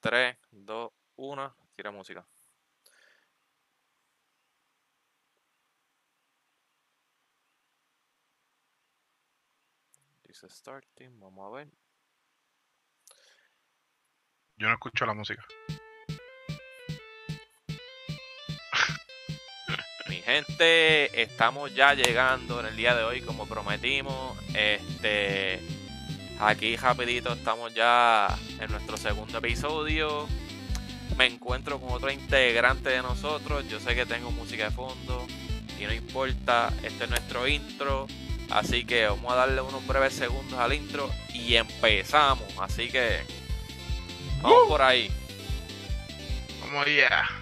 3, 2, 1. Tira música. Dice starting, vamos a ver. Yo no escucho la música. Mi gente, estamos ya llegando en el día de hoy como prometimos. Este aquí rapidito estamos ya en nuestro segundo episodio. Me encuentro con otro integrante de nosotros. Yo sé que tengo música de fondo y no importa, este es nuestro intro. Así que vamos a darle unos breves segundos al intro y empezamos. Así que vamos por ahí. Vamos allá.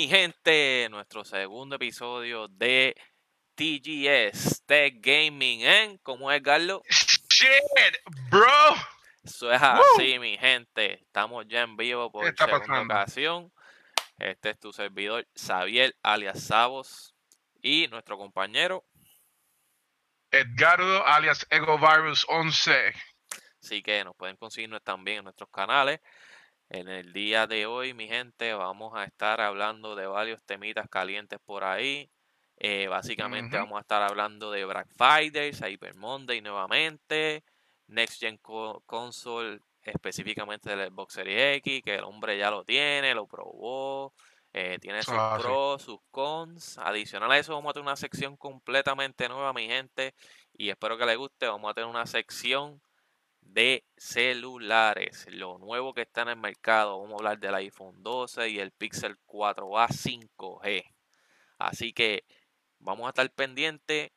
Mi gente, nuestro segundo episodio de TGS Tech Gaming en ¿Cómo es, Carlos? Shit, bro. Eso es así, mi gente. Estamos ya en vivo por segunda pasando? ocasión. Este es tu servidor, Xavier alias Sabos. Y nuestro compañero. Edgardo alias Egovirus 11. Así que nos pueden conseguirnos también en nuestros canales. En el día de hoy, mi gente, vamos a estar hablando de varios temitas calientes por ahí. Eh, básicamente vamos a estar hablando de Black Friday, Cyber Monday nuevamente, Next Gen Co- Console, específicamente del Xbox Series X, que el hombre ya lo tiene, lo probó, eh, tiene sus Ah, sí. pros, sus cons. Adicional a eso, vamos a tener una sección completamente nueva, mi gente, y espero que les guste. Vamos a tener una sección de celulares, lo nuevo que está en el mercado. Vamos a hablar del iPhone 12 y el Pixel 4a 5G. Así que vamos a estar pendientes.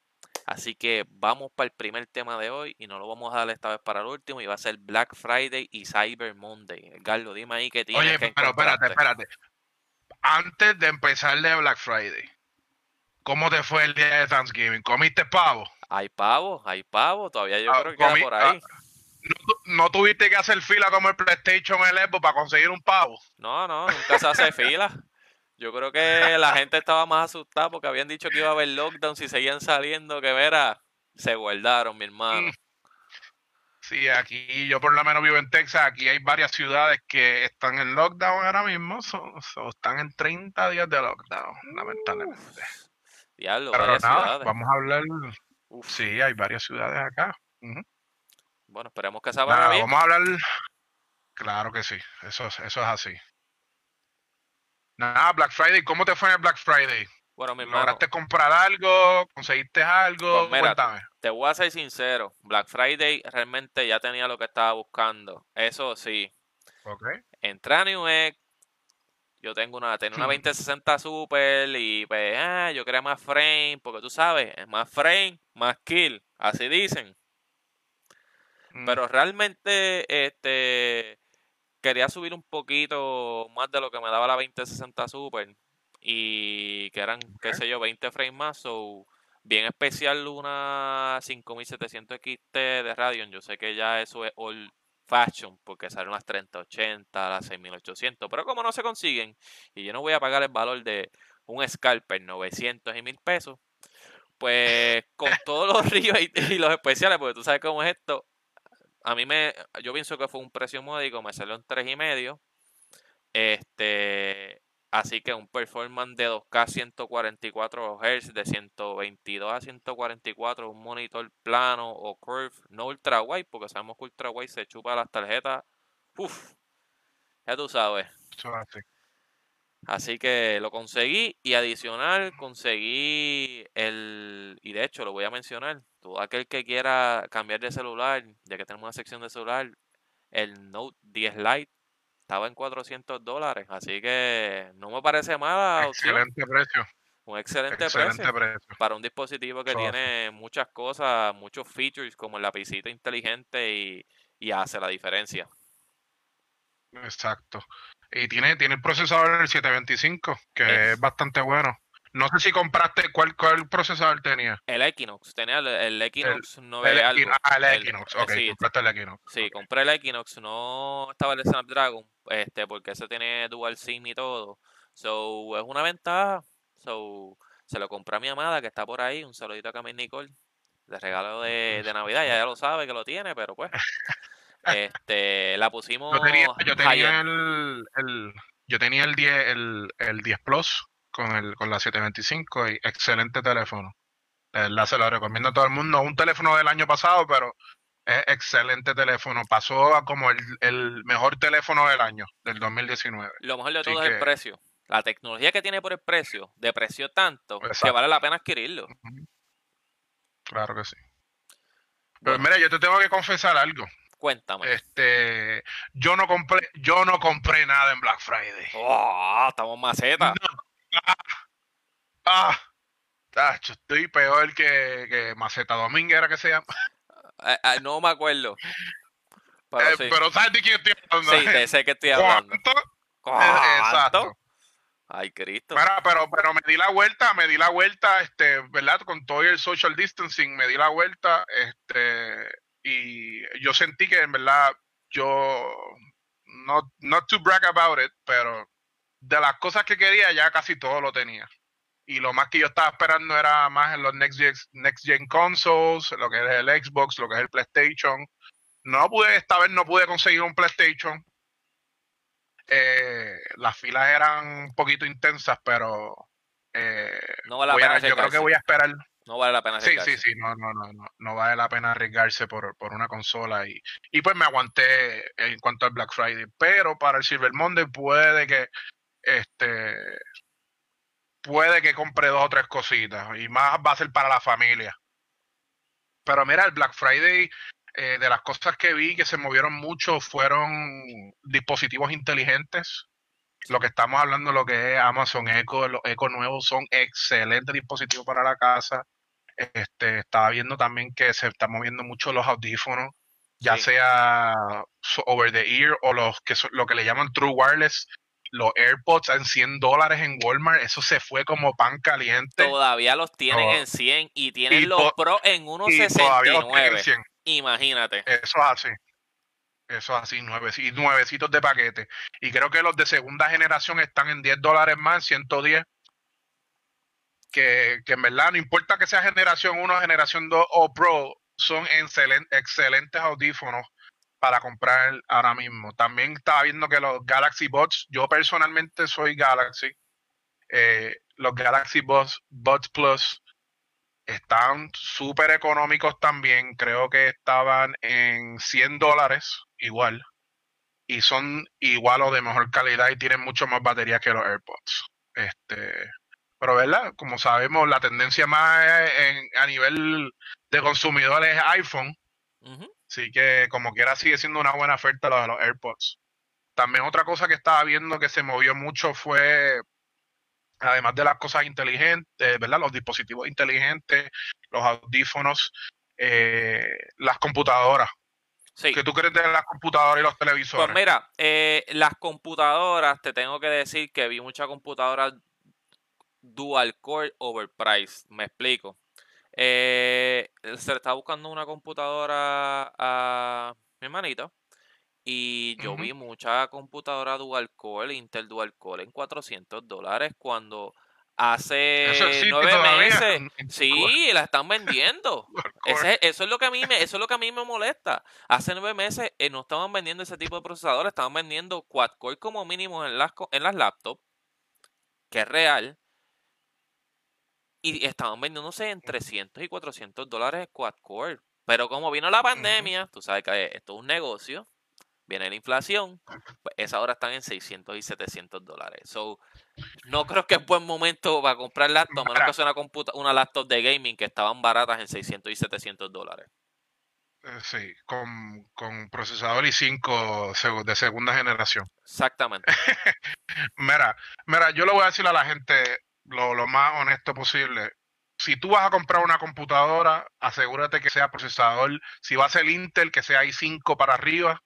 Así que vamos para el primer tema de hoy y no lo vamos a dar esta vez para el último y va a ser Black Friday y Cyber Monday. Carlos, dime ahí que tienes Oye, que pero espérate, espérate. Antes de empezar de Black Friday, ¿cómo te fue el día de Thanksgiving? ¿Comiste pavo? Hay pavo, hay pavo, todavía yo Ah, creo que queda por ahí. ¿No, tu- no tuviste que hacer fila como el PlayStation el Xbox para conseguir un pavo? No, no, nunca se hace fila. Yo creo que la gente estaba más asustada porque habían dicho que iba a haber lockdown si seguían saliendo, que verá, se guardaron, mi hermano. Mm. Sí, aquí yo por lo menos vivo en Texas, aquí hay varias ciudades que están en lockdown ahora mismo, so- so están en 30 días de lockdown, lamentablemente. Diablo, Pero varias nada, ciudades. vamos a hablar, Uf, sí, hay varias ciudades acá. Bueno, esperemos que se vaya bien. vamos a hablar, claro que sí, eso, es- eso es así. Nada, Black Friday, ¿cómo te fue en el Black Friday? Bueno, mi hermano, ¿Lograste comprar algo? ¿Conseguiste algo? Pues mira, Cuéntame. te voy a ser sincero. Black Friday realmente ya tenía lo que estaba buscando. Eso sí, Ok. entré a Newegg, yo tengo una, tenía una Hmm. 2060 Super y pues, ah, yo quería más frame, porque tú sabes, es más frame, más kill, así dicen. Mm, Pero realmente, este, quería subir un poquito más de lo que me daba la 2060 Super y que eran, qué sé yo, 20 frames más, so, bien especial una 5700 XT de Radeon, yo sé que ya eso es old fashion porque salen las 3080, las 6800, pero como no se consiguen y yo no voy a pagar el valor de un scalper 900 y 1000 pesos, pues con todos los ríos y, y los especiales, porque tú sabes cómo es esto, a mí me, yo pienso que fue un precio módico, me salió en tres y medio. Este, así que un performance de 2K 144 Hz, de 122 a 144, un monitor plano o curve, no ultra wide, porque sabemos que ultra wide se chupa las tarjetas. Uf, ya tú sabes. Así. Que lo conseguí y adicional conseguí el, y de hecho lo voy a mencionar, todo aquel que quiera cambiar de celular, ya que tenemos una sección de celular, el Note 10 Lite estaba en 400 dólares, así que no me parece mala opción, Excelente precio. un excelente, Excelente precio precio. para un dispositivo que tiene muchas cosas, muchos features como el lapicito inteligente y, y hace la diferencia. Exacto. Y tiene, tiene el procesador del 725, que es bastante bueno. No sé si compraste, ¿cuál, cuál procesador tenía? El Equinox, tenía el, el Equinox 9 algo. Ah, el Equinox, ok, sí, compraste el Equinox. Sí, compré el Equinox, no estaba el Snapdragon, este, porque ese tiene dual SIM y todo. So, es una ventaja. So, se lo compré a mi amada que está por ahí. Un saludito a Camille Nicole. De regalo de, de Navidad, ya, ya lo sabe que lo tiene, pero pues. este, la pusimos. Yo tenía, yo tenía el, el, yo tenía el 10, el, el 10 Plus con, el, con la 725 y excelente teléfono. La se lo recomiendo a todo el mundo. Un teléfono del año pasado, pero es excelente teléfono. Pasó a como el, el mejor teléfono del año, del 2019. Lo mejor de todo es el precio. La tecnología que tiene por el precio, depreció tanto que vale la pena adquirirlo. Claro que sí. Pero mira, yo te tengo que confesar algo. Cuéntame. Este, yo no compré, yo no compré nada en Black Friday. Oh, estamos maceta. Ah, ah, estoy peor que, que Maceta Domínguez, era que se llama. Ah, ah, no me acuerdo. Pero, eh, pero, ¿sabes de quién estoy hablando? Sí, te sé que estoy hablando. ¿Cuánto? Eh, exacto. Ay, Cristo. pero, pero me di la vuelta, me di la vuelta, este, ¿verdad? Con todo el social distancing, me di la vuelta, este, y yo sentí que en verdad yo, no, not to brag about it, pero de las cosas que quería ya casi todo lo tenía. Y lo más que yo estaba esperando era más en los next gen, next gen consoles, lo que es el Xbox, lo que es el PlayStation. No pude, esta vez no pude conseguir un PlayStation. Eh, las filas eran un poquito intensas, pero eh, no vale la pena yo creo que voy a esperar. No vale la pena arriesgarse. Sí, sí, sí, no, no, no, no, no vale la pena arriesgarse por, por una consola y, y pues me aguanté en cuanto al Black Friday, pero para el Silver Monday puede que este puede que compre dos o tres cositas y más va a ser para la familia. Pero mira, el Black Friday, eh, de las cosas que vi que se movieron mucho fueron dispositivos inteligentes. Lo que estamos hablando, lo que es Amazon Echo, los Echo nuevos son excelentes dispositivos para la casa. Este, estaba viendo también que se están moviendo mucho los audífonos, ya sea over the ear o los que lo que le llaman true wireless, los AirPods en 100 dólares en Walmart, eso se fue como pan caliente. Todavía los tienen en 100 y tienen los Pro en 1.69. Imagínate. Eso es así. Eso es así, nuevecitos, nuevecitos de paquete. Y creo que los de segunda generación están en 10 dólares más, 110. Que, en verdad no importa que sea generación 1, generación 2 o Pro, son excelentes audífonos para comprar ahora mismo. También estaba viendo que los Galaxy Bots, yo personalmente soy Galaxy, eh, los Galaxy Bots, Bots Plus están súper económicos también, creo que estaban en 100 dólares igual, y son igual o de mejor calidad y tienen mucho más batería que los AirPods. Este, pero verdad, como sabemos, la tendencia más a nivel de consumidores es iPhone. Así que como quiera sigue siendo una buena oferta lo de los AirPods. También otra cosa que estaba viendo que se movió mucho fue, además de las cosas inteligentes, ¿verdad? Los dispositivos inteligentes, los audífonos, eh, las computadoras. Sí. ¿Qué tú crees de las computadoras y los televisores? Pues mira, eh, las computadoras, te tengo que decir que vi muchas computadoras dual core overpriced. Me explico. Eh, se le estaba buscando una computadora a mi hermanito. Y yo vi mucha computadora dual core, Intel dual core en 400 dólares cuando hace nueve meses sí la están vendiendo eso es lo que a mí me eso es lo que a mí me molesta hace nueve meses eh, no estaban vendiendo ese tipo de procesadores estaban vendiendo quad core como mínimo en las en las laptops que es real y estaban vendiéndose en 300 y 400 dólares quad core. Pero como vino la pandemia, tú sabes que esto es un negocio, viene la inflación, pues esas ahora están en 600 y 700 dólares. So, no creo que es buen momento para comprar laptop, a menos que sea una, una laptop de gaming que estaban baratas en 600 y 700 dólares. Eh, sí, con, con procesador i5 de segunda generación. Exactamente. mira, mira, yo le voy a decir a la gente, lo, lo más honesto posible. Si tú vas a comprar una computadora, asegúrate que sea procesador. Si va a ser Intel, que sea i5 para arriba.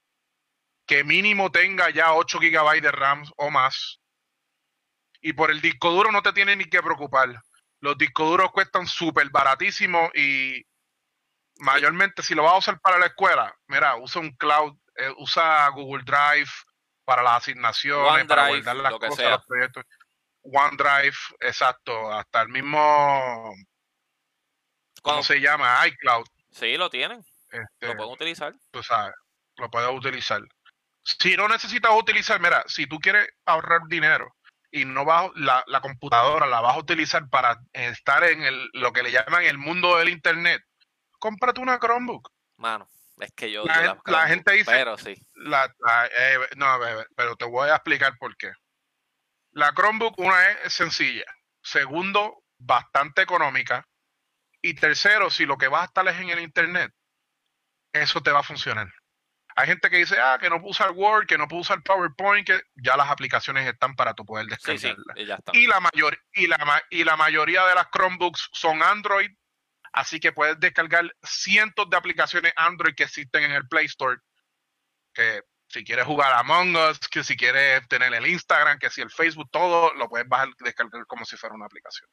que mínimo tenga ya 8 GB de RAM o más. Y por el disco duro no te tiene ni que preocupar. Los discos duros cuestan súper baratísimos y mayormente si lo vas a usar para la escuela, mira, usa un cloud, eh, usa Google Drive para las asignaciones, para guardar las cosas, los proyectos. OneDrive, exacto, hasta el mismo, ¿cómo se llama? iCloud. Sí, lo tienen. Este, lo pueden utilizar. Tú sabes, lo puedes utilizar. Si no necesitas utilizar, mira, si tú quieres ahorrar dinero y no vas la, la computadora la vas a utilizar para estar en el, lo que le llaman el mundo del internet, cómprate una Chromebook. Mano, es que yo la, gente dice, pero sí. La, eh, no, pero te voy a explicar por qué. La Chromebook, una es sencilla. Segundo, bastante económica. Y tercero, si lo que vas a estar es en el internet, eso te va a funcionar. Hay gente que dice, ah, que no puedo usar Word, que no puedo usar PowerPoint, que ya las aplicaciones están para tu poder descargarlas. y, la mayor, y, la, y la mayoría de las Chromebooks son Android Así que puedes descargar cientos de aplicaciones Android que existen en el Play Store. Que si quieres jugar a Among Us, que si quieres tener el Instagram, que si el Facebook, todo lo puedes bajar descargar como si fuera una aplicación.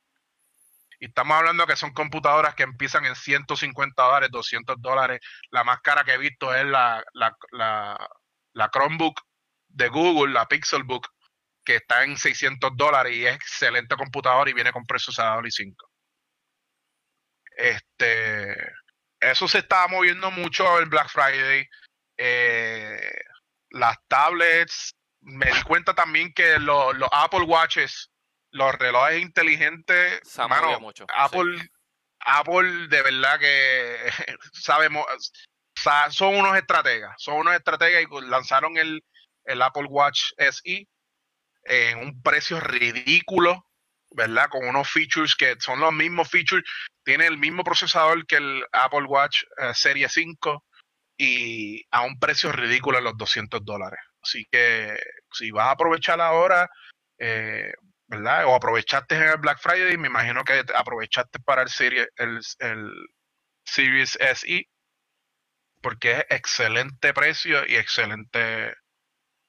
Y estamos hablando que son computadoras que empiezan en 150 dólares, 200 dólares. La más cara que he visto es la, la, la, la Chromebook de Google, la Pixelbook, que está en 600 dólares y es excelente computadora y viene con procesador i5. Este, eso se estaba moviendo mucho el Black Friday. Eh, las tablets, me di cuenta también que los, Apple Watches, los relojes inteligentes, mucho, Apple, Apple de verdad que sabemos, son unos estrategas, son unos estrategas y lanzaron el, el Apple Watch SE en un precio ridículo ¿verdad? Con unos features que son los mismos features, tiene el mismo procesador que el Apple Watch eh, Serie 5 y a un precio ridículo de los 200 dólares. Así que si vas a aprovechar ahora, eh, ¿verdad? O aprovechaste en el Black Friday, me imagino que aprovechaste para el, serie, el, el Series SE, porque es excelente precio y excelente,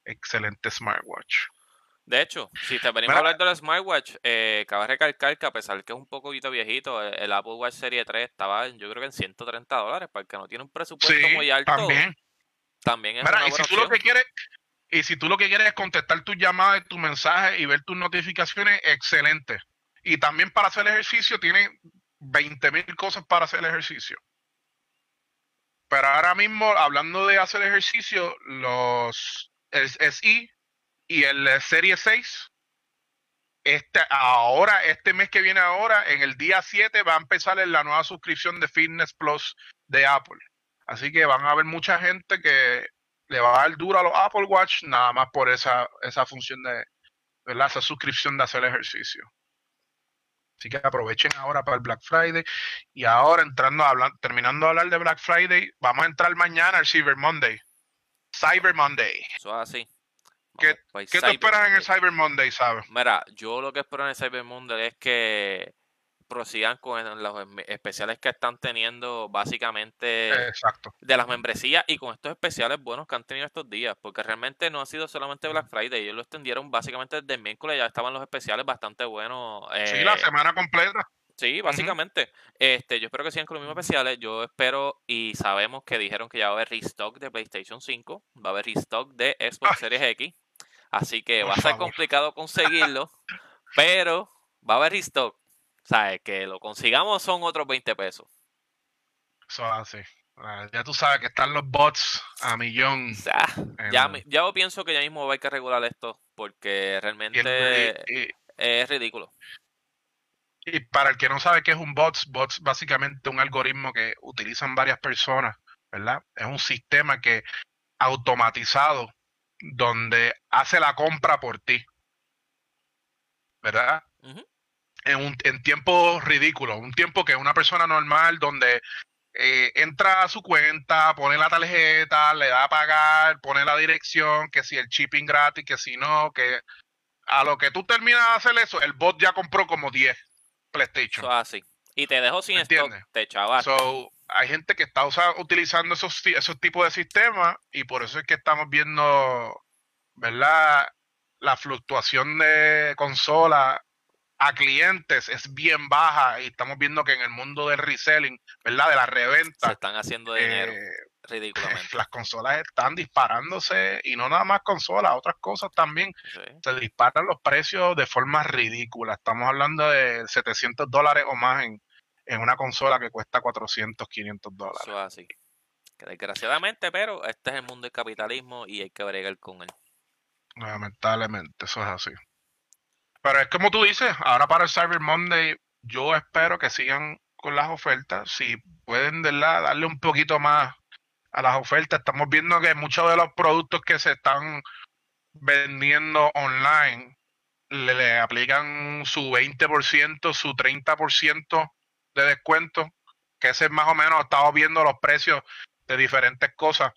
excelente smartwatch. De hecho, si te venimos a hablar del smartwatch, eh, cabe recalcar que a pesar que es un poquito viejito, eh, el Apple Watch Serie 3 estaba yo creo que en 130 dólares, para el que no tiene un presupuesto muy alto. También. También es una y si tú lo que quieres y si tú lo que quieres es contestar tus llamadas, tus mensajes y ver tus notificaciones, excelente. Y también para hacer ejercicio tiene 20 mil cosas para hacer ejercicio. Pero ahora mismo, hablando de hacer ejercicio, los SI y el eh, Serie 6, este, ahora, este mes que viene ahora, en el día 7 va a empezar la nueva suscripción de Fitness Plus de Apple. Así que van a haber mucha gente que le va a dar duro a los Apple Watch nada más por esa, esa función de, ¿verdad? Esa suscripción de hacer ejercicio. Así que aprovechen ahora para el Black Friday. Y ahora entrando a hablar, terminando de hablar de Black Friday, vamos a entrar mañana al Cyber Monday. Cyber Monday. Eso así. ¿Qué, pues, ¿qué esperas en el Cyber Monday, sabes? Mira, yo lo que espero en el Cyber Monday es que prosigan con los especiales que están teniendo básicamente de las membresías y con estos especiales buenos que han tenido estos días, porque realmente no ha sido solamente Black Friday, ellos lo extendieron básicamente desde el miércoles, ya estaban los especiales bastante buenos. sí, la eh, semana completa. Sí, básicamente. Este, yo espero que sigan con los mismos especiales. Yo espero y sabemos que dijeron que ya va a haber restock de PlayStation 5, va a haber restock de Xbox Series X. Así que va a ser complicado conseguirlo, pero va a haber restock. ¿Sabes? Que lo consigamos son otros 20 pesos. Eso así. Ah, ya tú sabes que están los bots a millón. ya, ya yo pienso que ya mismo va a haber que regular esto porque realmente es ridículo. Y para el que no sabe qué es un bot, bots básicamente un algoritmo que utilizan varias personas, ¿verdad? Es un sistema que automatizado donde hace la compra por ti. ¿Verdad? en, un, en tiempo ridículo, un tiempo que una persona normal donde eh, entra a su cuenta, pone la tarjeta, le da a pagar, pone la dirección, que si el shipping gratis, que si no, que a lo que tú terminas de hacer eso, el bot ya compró como 10 PlayStation. así. Y te dejo sin stock, te chavaste. So, hay gente que está usa- utilizando esos, esos tipos de sistemas y por eso es que estamos viendo, ¿verdad? La fluctuación de consola a clientes es bien baja y estamos viendo que en el mundo del reselling, ¿verdad? De la Se reventa, están haciendo dinero, eh, ridículamente. las consolas están disparándose y no nada más consolas, otras cosas también. Sí. Se disparan los precios de forma ridícula. Estamos hablando de 700 dólares o más en, en una consola que cuesta 400, 500 dólares. Eso es así. Que desgraciadamente, pero este es el mundo del capitalismo y hay que bregar con él. Lamentablemente, eso es así. Pero es como tú dices, ahora para el Cyber Monday, yo espero que sigan con las ofertas. Si pueden, ¿verdad? Darle un poquito más a las ofertas. Estamos viendo que muchos de los productos que se están vendiendo online le, le aplican su 20%, su 30% de descuento. Que ese es más o menos, estamos viendo los precios de diferentes cosas.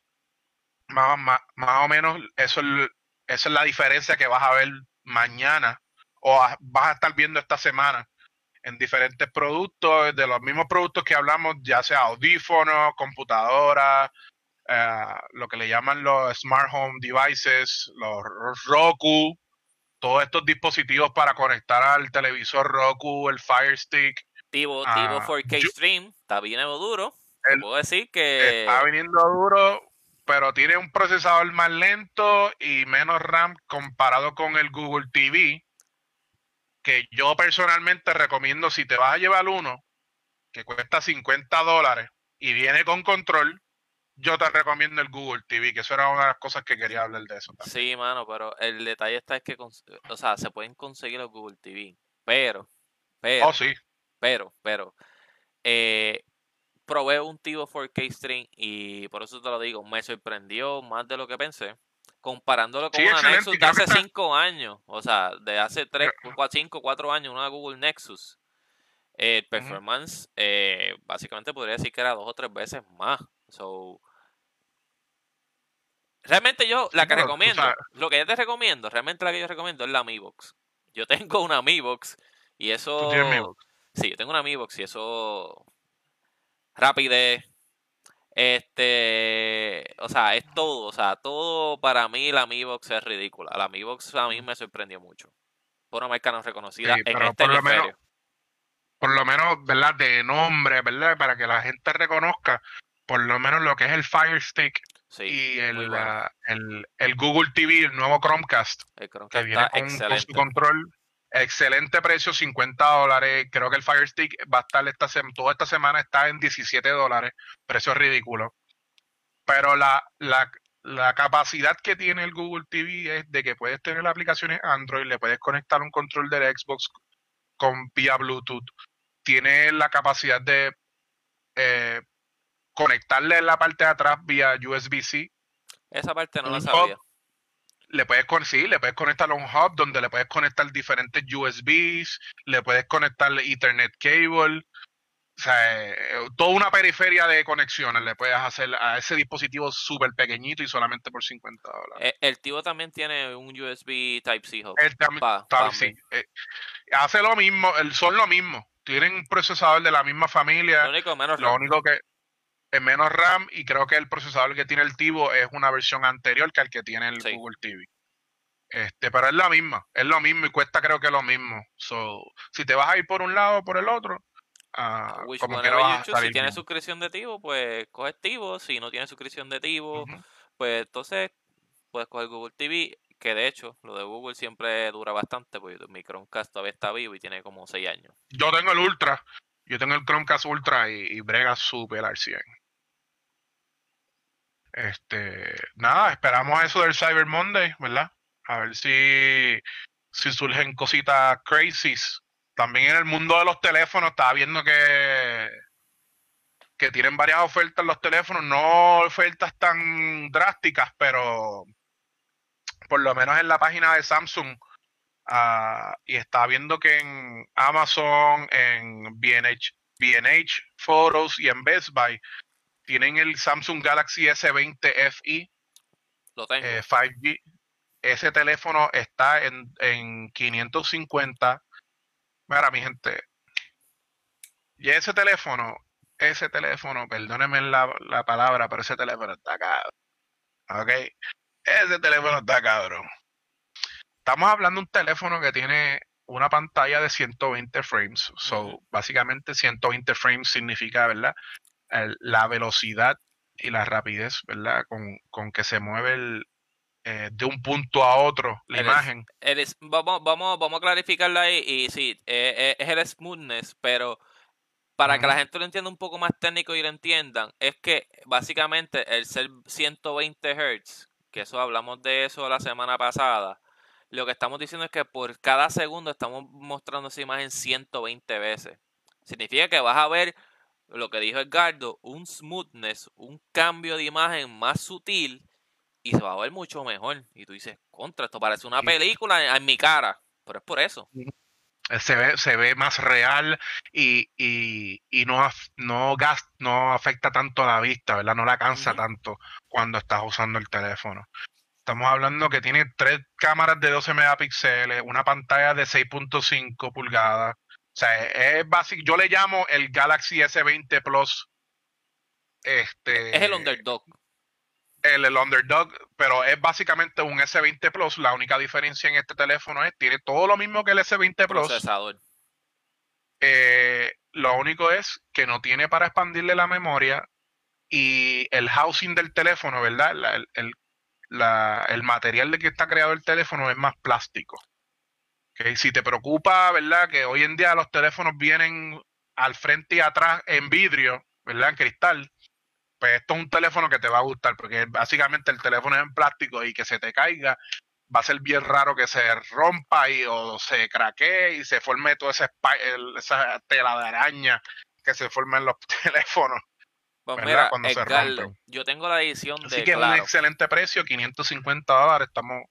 Más, más, más o menos, eso es, esa es la diferencia que vas a ver mañana o vas a estar viendo esta semana en diferentes productos, de los mismos productos que hablamos, ya sea audífonos, computadoras, eh, lo que le llaman los smart home devices, los Roku, todos estos dispositivos para conectar al televisor Roku, el Fire Stick, Tivo, Ah, Tivo 4K yo- Stream está bien duro. El- puedo decir que está viniendo duro, pero tiene un procesador más lento y menos RAM comparado con el Google TV, que yo personalmente recomiendo si te vas a llevar uno, que cuesta 50 dólares y viene con control, yo te recomiendo el Google TV, que eso era una de las cosas que quería hablar de eso. también. sí, mano, pero el detalle está es que, o sea, se pueden conseguir los Google TV, pero, pero, Oh, sí. Pero, pero, eh, probé un Tivo 4K Stream y por eso te lo digo, me sorprendió más de lo que pensé. Comparándolo con Sí, una Nexus de hace está- 5 años, o sea, de hace 3, 5, 4 años, una Google Nexus. El performance, eh, básicamente podría decir que era dos o tres veces más. So, realmente yo, la que recomiendo, lo que yo te recomiendo, realmente la que yo recomiendo es la Mi Box. Yo tengo una Mi Box y eso... Tú tienes mi box. Sí, yo tengo una Mi Box y eso. Rapidez. Este. O sea, es todo. O sea, todo para mí la Mi Box es ridícula. La Mi Box a mí me sorprendió mucho. Por una marca no reconocida Sí, en pero este por lo menos- por lo menos, ¿verdad? De nombre, ¿verdad? Para que la gente reconozca, por lo menos lo que es el Fire Stick Sí, y muy el, bueno. ah, el, el Google TV, el nuevo Chromecast, El Chromecast que viene con, con su control. Excelente precio, 50 dólares. Creo que el Fire Stick va a estar esta toda esta semana está en 17 dólares. Precio ridículo. Pero la, la, la capacidad que tiene el Google TV es de que puedes tener aplicaciones Android, le puedes conectar un control del Xbox con vía Bluetooth. Tiene la capacidad de eh, conectarle en la parte de atrás vía USB-C Esa parte no la sabía. hub, le puedes sí, le puedes conectar a un hub donde le puedes conectar diferentes USBs, le puedes conectar Ethernet cable, o sea, eh, toda una periferia de conexiones le puedes hacer a ese dispositivo súper pequeñito y solamente por 50 dólares. Eh, El tío también tiene un USB Type-C hub. También- pa- mí. eh, hace lo mismo, el- son lo mismo, tienen un procesador de la misma familia, Lo único menos lo único que menos RAM y creo que el procesador que tiene el Tivo es una versión anterior que el que tiene el Sí. Google TV. Este, pero es la misma, es lo mismo y cuesta creo que lo mismo. So, si te vas a ir por un lado o por el otro, Which como whenever quiera vas you a si tienes suscripción de Tivo, pues coges Tivo. Si no tienes suscripción de Tivo, pues entonces puedes coger Google TV. Que de hecho, lo de Google siempre dura bastante, porque mi Chromecast todavía está vivo y tiene como 6 años. Yo tengo el Ultra, yo tengo el Chromecast Ultra y, y brega super al 100. Este, nada, esperamos eso del Cyber Monday, ¿verdad? A ver si, si surgen cositas crazies. También en el mundo de los teléfonos estaba viendo que, que tienen varias ofertas los teléfonos, no ofertas tan drásticas, pero por lo menos en la página de Samsung Ah, y estaba viendo que en Amazon, en B&H, B&H Photos y en Best Buy tienen el Samsung Galaxy S20 FE Lo tengo. eh, 5G. Ese teléfono está en, en 550. Mira, mi gente, y ese teléfono, ese teléfono, perdónenme la, la palabra, pero ese teléfono está cabrón. ¿Ok? Ese teléfono está cabrón. Estamos hablando de un teléfono que tiene una pantalla de 120 frames. So, básicamente 120 frames significa, ¿verdad? La velocidad y la rapidez, ¿verdad? Con, con que se mueve el, eh, de un punto a otro la imagen. vamos, vamos, vamos a clarificarlo ahí y sí, eh, eh, es el smoothness, pero para que la gente lo entienda un poco más técnico y lo entiendan, es que básicamente el ser 120 Hz, que eso hablamos de eso la semana pasada, lo que estamos diciendo es que por cada segundo estamos mostrando esa imagen 120 veces. Significa que vas a ver lo que dijo Edgardo, un smoothness, un cambio de imagen más sutil y se va a ver mucho mejor. Y tú dices, contra, esto parece una película en, mi cara, pero es por eso. Se ve, se ve más real y, y, y no, no, no afecta tanto a la vista, ¿verdad? No la cansa tanto cuando estás usando el teléfono. Estamos hablando que tiene tres cámaras de 12 megapíxeles, una pantalla de 6.5 pulgadas. O sea, es básico. Yo le llamo el Galaxy S20 Plus. Este, es el underdog el, underdog, pero es básicamente un S20 Plus. La única diferencia en este teléfono es tiene todo lo mismo que el S20 Plus. Procesador. Eh, lo único es que no tiene para expandirle la memoria y el housing del teléfono, ¿verdad? el, el, material de que está creado el teléfono es más plástico. Si te preocupa, ¿verdad? Que hoy en día los teléfonos vienen al frente y atrás en vidrio, ¿verdad? En cristal pues esto es un teléfono que te va a gustar, porque básicamente el teléfono es en plástico y que se te caiga, va a ser bien raro que se rompa y o se craquee y se forme toda esa, esa tela de araña que se forma en los teléfonos. Pues mira, Cuando se rompen. Yo tengo la edición de. Así que es un excelente precio, 550 dólares. Estamos.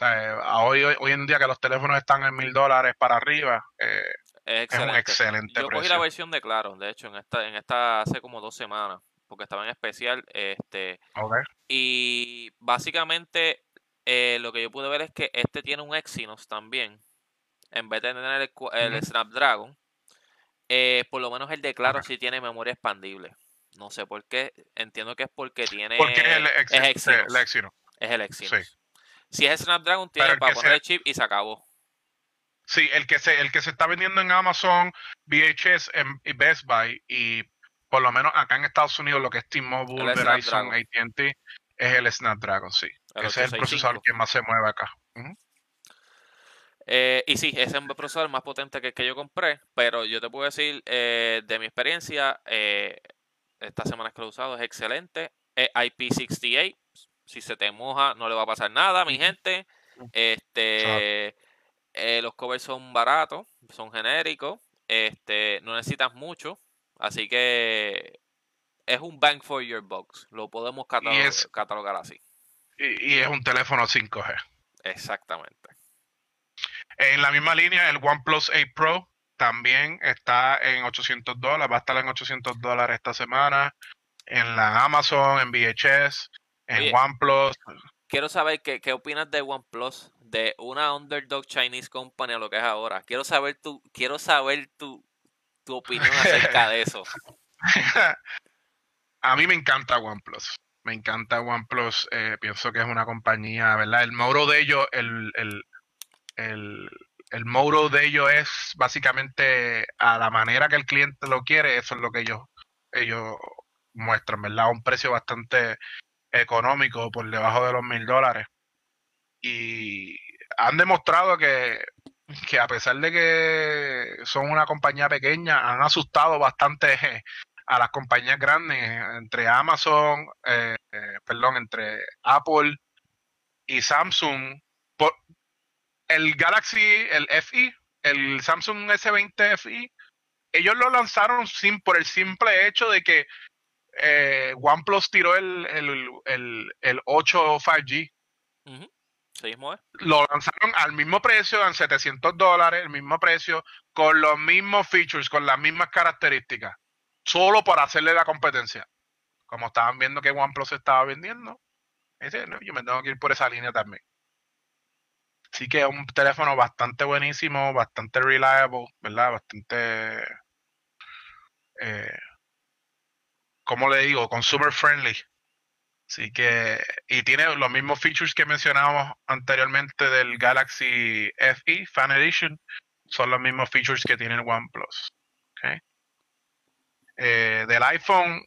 O sea, hoy, hoy en día que los teléfonos están en mil dólares para arriba, eh, es, un excelente precio. Yo cogí la versión de Claro, de hecho, en esta, en esta hace como dos semanas porque estaba en especial. Este, Y básicamente eh, lo que yo pude ver es que este tiene un Exynos también, en vez de tener el, Snapdragon. Eh, por lo menos el de Claro sí tiene memoria expandible. No sé por qué. Entiendo que es porque tiene. Porque es el, Exynos. Es el Exynos. Si es el Snapdragon, tiene para poner el chip y se acabó. Sí, el que se, el que se está vendiendo en Amazon, VHS y Best Buy y por lo menos acá en Estados Unidos, lo que es T-Mobile, Verizon, AT&T, es el Snapdragon, sí. Ese es el procesador que más se mueve acá. Eh, y sí, ese es el procesador más potente que el que yo compré, pero yo te puedo decir, eh, de mi experiencia, eh, esta semana que lo he usado es excelente. Es IP68, si se te moja no le va a pasar nada, mi gente. Este, los covers son baratos, son genéricos, este, no necesitas mucho, Así que es un bang for your box. Lo podemos catalogar, así. Y, es un teléfono 5G. Exactamente. En la misma línea, el OnePlus 8 Pro también está en 800 dólares. Va a estar en 800 dólares esta semana. En la Amazon, en VHS, en OnePlus. Quiero saber qué, qué opinas de OnePlus, de una underdog Chinese company a lo que es ahora. Quiero saber tu, quiero saber tu, tu opinión acerca de eso. A mí me encanta OnePlus. Me encanta OnePlus. Eh, pienso que es una compañía, ¿verdad? El moro de ellos, el, el, el, el de ellos es básicamente a la manera que el cliente lo quiere. Eso es lo que ellos, ellos muestran, ¿verdad? A un precio bastante económico, por debajo de los mil dólares. Y han demostrado que que a pesar de que son una compañía pequeña, han asustado bastante a las compañías grandes, entre Amazon, eh, eh, perdón, entre Apple y Samsung. Por, el Galaxy, el FI, el Samsung S20 FI, ellos lo lanzaron sin por el simple hecho de que eh, OnePlus tiró el, el, el, 8 5G. Lo lanzaron al mismo precio, en 700 dólares, el mismo precio, con los mismos features, con las mismas características, solo para hacerle la competencia. Como estaban viendo que OnePlus estaba vendiendo, yo me tengo que ir por esa línea también. Así que es un teléfono bastante buenísimo, bastante reliable, ¿verdad? Bastante eh, ¿cómo le digo? Consumer friendly. Así que, y tiene los mismos features que mencionábamos anteriormente del Galaxy FE Fan Edition, son los mismos features que tiene el OnePlus. Okay. Eh, del iPhone,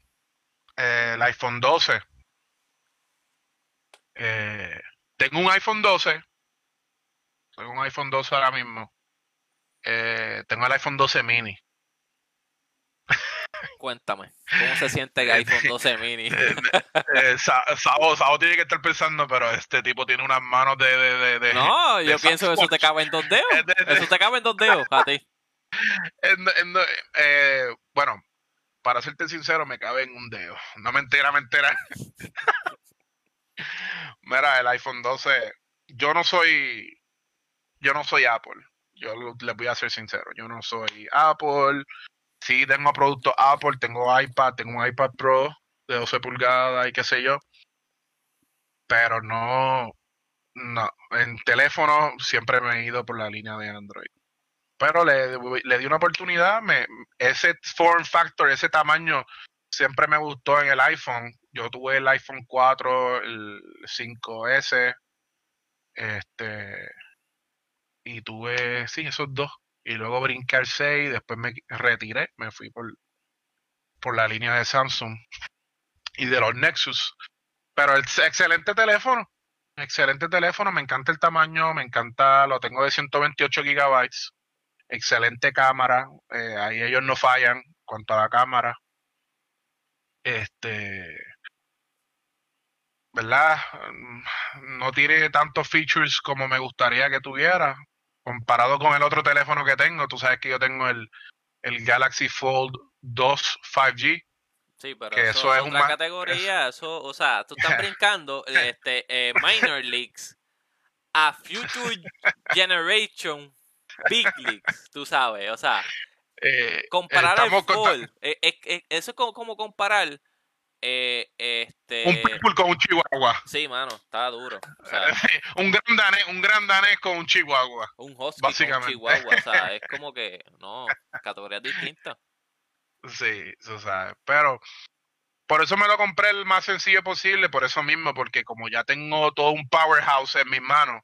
eh, el iPhone 12. Eh, tengo un iPhone 12. Tengo un iPhone 12 ahora mismo. tengo el iPhone 12 mini. Cuéntame, ¿cómo se siente el iPhone 12 mini? eh, Sabo, tiene que estar pensando, pero este tipo tiene unas manos de... de, de no, yo pienso que eso te cabe en dos dedos. Eso te cabe en dos dedos a ti. Eh, bueno, para serte sincero, me cabe en un dedo. No me entera, me entera. Mira, el iPhone 12, yo no soy, yo no soy Apple. Yo les voy a ser sincero, yo no soy Apple. Sí, tengo productos Apple, tengo iPad, tengo un iPad Pro de 12 pulgadas y qué sé yo. Pero no, no, en teléfono siempre me he ido por la línea de Android pero le, le di una oportunidad. Me, ese form factor, ese tamaño, siempre me gustó en el iPhone. Yo tuve el iPhone 4, el 5S, este, y tuve, sí, esos dos. Y luego brinqué al 6, después me retiré, me fui por, por la línea de Samsung y de los Nexus. Pero el excelente teléfono, excelente teléfono, me encanta el tamaño, me encanta, lo tengo de 128 gigabytes excelente cámara, eh, ahí ellos no fallan cuanto a la cámara. Este, ¿verdad? Mm, no tiene tantos features como me gustaría que tuviera, comparado con el otro teléfono que tengo. Tú sabes que yo tengo el, el Galaxy Fold 2 5G. Sí, pero eso, es una categoría, eso, o sea, tú estás brincando este, eh, minor leagues a future generation Big Leagues, tú sabes, o sea, eh, comparar el fútbol, eh, eh, eso es como, como comparar este... un pitbull con un chihuahua. Sí, mano, está duro. un gran danés, un gran danés con un chihuahua. Un husky básicamente. con un chihuahua, o sea, es como que, no, categorías distintas. Sí, o sea, pero por eso me lo compré el más sencillo posible, por eso mismo, porque como ya tengo todo un powerhouse en mis manos,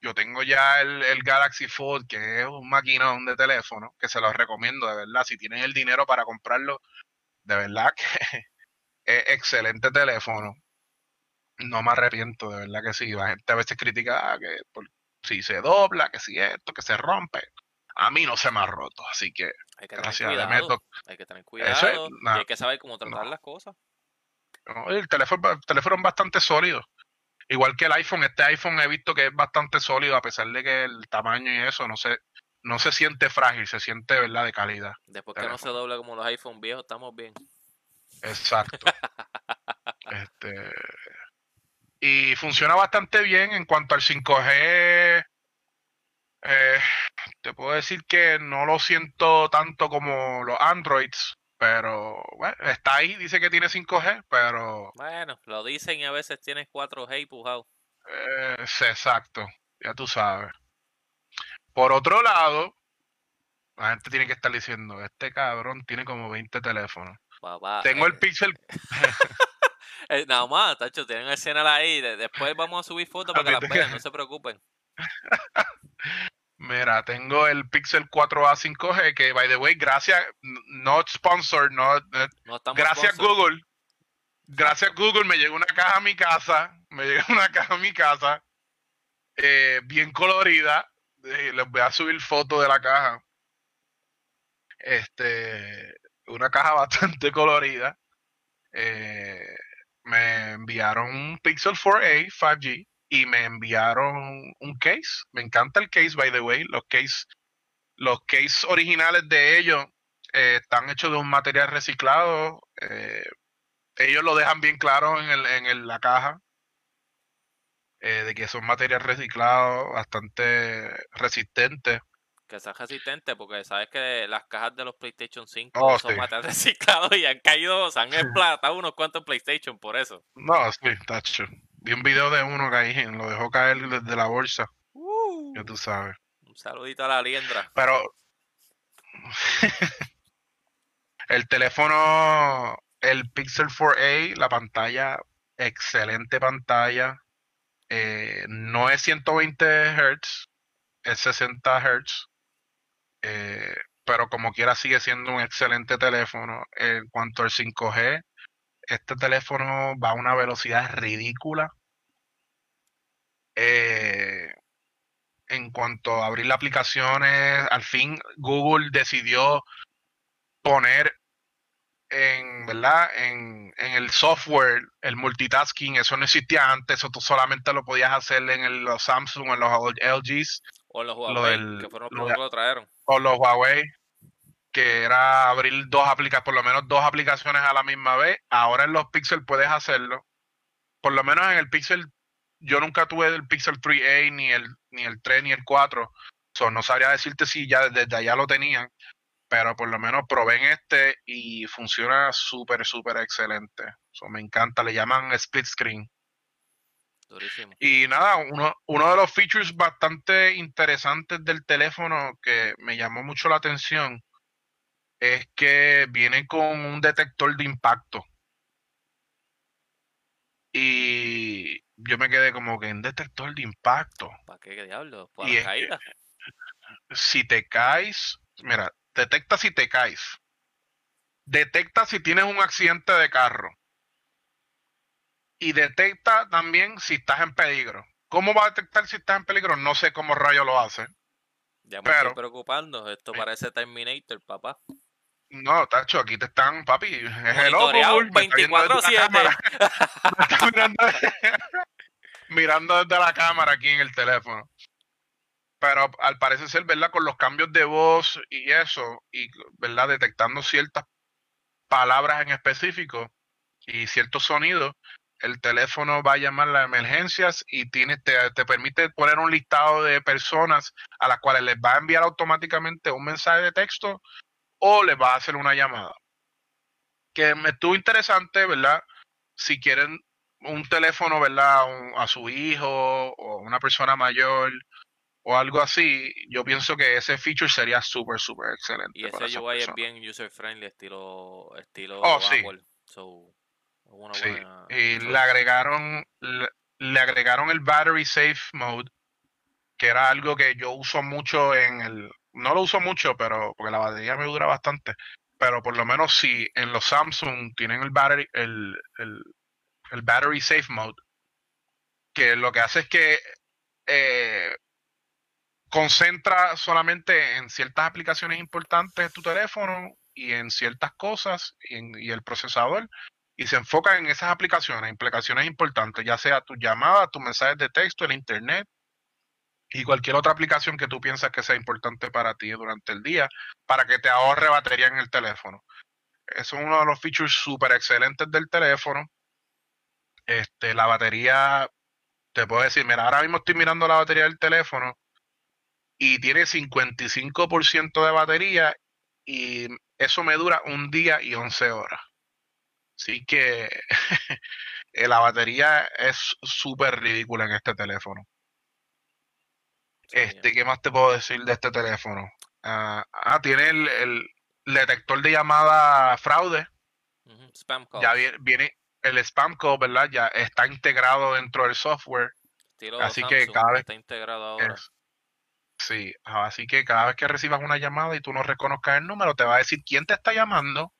yo tengo ya el, Galaxy Fold, que es un maquinón de teléfono, que se los recomiendo, de verdad. Si tienen el dinero para comprarlo, de verdad que es excelente teléfono. No me arrepiento, de verdad que sí. La gente a veces critica ah, que si se dobla, que si esto, que se rompe. A mí no se me ha roto, así que hay que tener cuidado. Hay que tener cuidado. y hay que saber cómo tratar las cosas. el teléfono, el teléfono es bastante sólido. Igual que el iPhone, este iPhone he visto que es bastante sólido, a pesar de que el tamaño y eso no se, no se siente frágil, se siente verdad de calidad. Después que no se dobla como los iPhone viejos, estamos bien. Exacto. este, y funciona bastante bien en cuanto al 5G. Eh, te puedo decir que no lo siento tanto como los Androids, pero bueno, está ahí, dice que tiene 5G, pero... Bueno, lo dicen y a veces tienes 4G pujado. Eh, exacto, ya tú sabes. Por otro lado, la gente tiene que estar diciendo, este cabrón tiene como 20 teléfonos. Tengo el eh, Pixel... Eh, nada más, tacho, tienen el canal ahí. Después vamos a subir fotos para que las vean, no se preocupen. Mira, tengo el Pixel 4a 5G que, by the way, gracias, not sponsor, no, gracias Google, gracias Google me llegó una caja a mi casa, me llegó una caja a mi casa, eh, bien colorida, eh, les voy a subir foto de la caja, este, una caja bastante colorida, eh, me enviaron un Pixel 4a 5G, y me enviaron un case. Me encanta el case, by the way. Los case, los case originales de ellos eh, están hechos de un material reciclado. Eh, ellos lo dejan bien claro en, el, en la caja. Eh, de que son material reciclado, bastante resistente. Que sean resistentes, porque sabes que las cajas de los PlayStation 5 son material reciclado y han caído, se han explotado unos cuantos PlayStation por eso. No, sí, tacho. Vi un video de uno que ahí lo dejó caer desde la bolsa. Uh, ya tú sabes. Un saludito a la liendra. Pero. El teléfono, el Pixel 4a, la pantalla, excelente pantalla. Eh, no es 120 Hz, es 60 Hz. Eh, pero como quiera sigue siendo un excelente teléfono. En cuanto al 5G, este teléfono va a una velocidad ridícula. Eh, en cuanto a abrir las aplicaciones, al fin Google decidió poner en, ¿verdad? En, el software, el multitasking, eso no existía antes, eso tú solamente lo podías hacer en los Samsung, en los LGs. O los Huawei, que fueron los que lo trajeron. O los Huawei, que era abrir dos aplicaciones, por lo menos dos aplicaciones a la misma vez. Ahora en los Pixel puedes hacerlo. Por lo menos en el Pixel, yo nunca tuve el Pixel 3A, ni el, ni el 3, ni el 4. So, no sabría decirte si ya desde allá lo tenían pero por lo menos probé en este y funciona súper, súper excelente. So, me encanta, le llaman split screen. Y nada, uno, uno de los features bastante interesantes del teléfono que me llamó mucho la atención es que viene con un detector de impacto. Y yo me quedé como que en detector de impacto. ¿Para qué, diablo? ¿Para caída? Si te caes, mira, detecta si te caes, detecta si tienes un accidente de carro y detecta también si estás en peligro. ¿Cómo va a detectar si estás en peligro? No sé cómo rayo lo hace. Ya me estoy preocupando. Esto parece Terminator, papá. No, Tacho, aquí te están, papi. Es el 24-7. mirando, mirando desde la cámara aquí en el teléfono pero al parecer ser, ¿verdad? Con los cambios de voz y eso, y, ¿verdad? Detectando ciertas palabras en específico y ciertos sonidos, el teléfono va a llamar las emergencias y tiene, te, te, permite poner un listado de personas a las cuales les va a enviar automáticamente un mensaje de texto o les va a hacer una llamada. Que me estuvo interesante, ¿verdad? Si quieren un teléfono, ¿verdad? a su hijo o una persona mayor o algo así, yo pienso que ese feature sería súper, súper excelente. Y ese UI es bien user friendly, estilo, estilo oh, Apple. Sí. Y le agregaron, le, agregaron el battery safe mode, que era algo que yo uso mucho en el, no lo uso mucho, pero porque la batería me dura bastante, pero por lo menos si en los Samsung tienen el battery, el, el, el battery safe mode, que lo que hace es que eh, concentra solamente en ciertas aplicaciones importantes de tu teléfono y en ciertas cosas y, el procesador y se enfoca en esas aplicaciones, implicaciones importantes, ya sea tu llamada, tus mensajes de texto, el internet y cualquier otra aplicación que tú piensas que sea importante para ti durante el día, para que te ahorre batería en el teléfono. Eso es uno de los features súper excelentes del teléfono. Este, la batería, te puedo decir, mira, ahora mismo estoy mirando la batería del teléfono y tiene 55% de batería y eso me dura un día y 11 horas. Así que la batería es súper ridícula en este teléfono. Este, ¿qué más te puedo decir de este teléfono? ah, ah tiene el, detector de llamada fraude. Spam call. Ya viene, el spam call, ¿verdad? Ya está integrado dentro del software. así que cada vez está integrado ahora. Sí, así que cada vez que recibas una llamada y tú no reconozcas el número, te va a decir quién te está llamando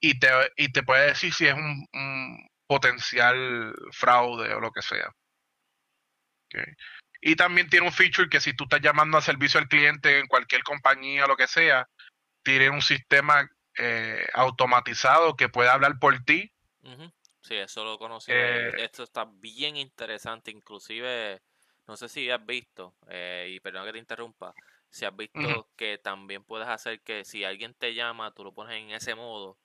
y te, y te puede decir si es un, potencial fraude o lo que sea. Y también tiene un feature que si tú estás llamando a servicio al cliente en cualquier compañía o lo que sea, tiene un sistema eh, automatizado que puede hablar por ti. Sí, eso lo conocí. Eh, Esto está bien interesante, inclusive no sé si has visto, eh, y perdón que te interrumpa, si has visto que también puedes hacer que si alguien te llama, tú lo pones en ese modo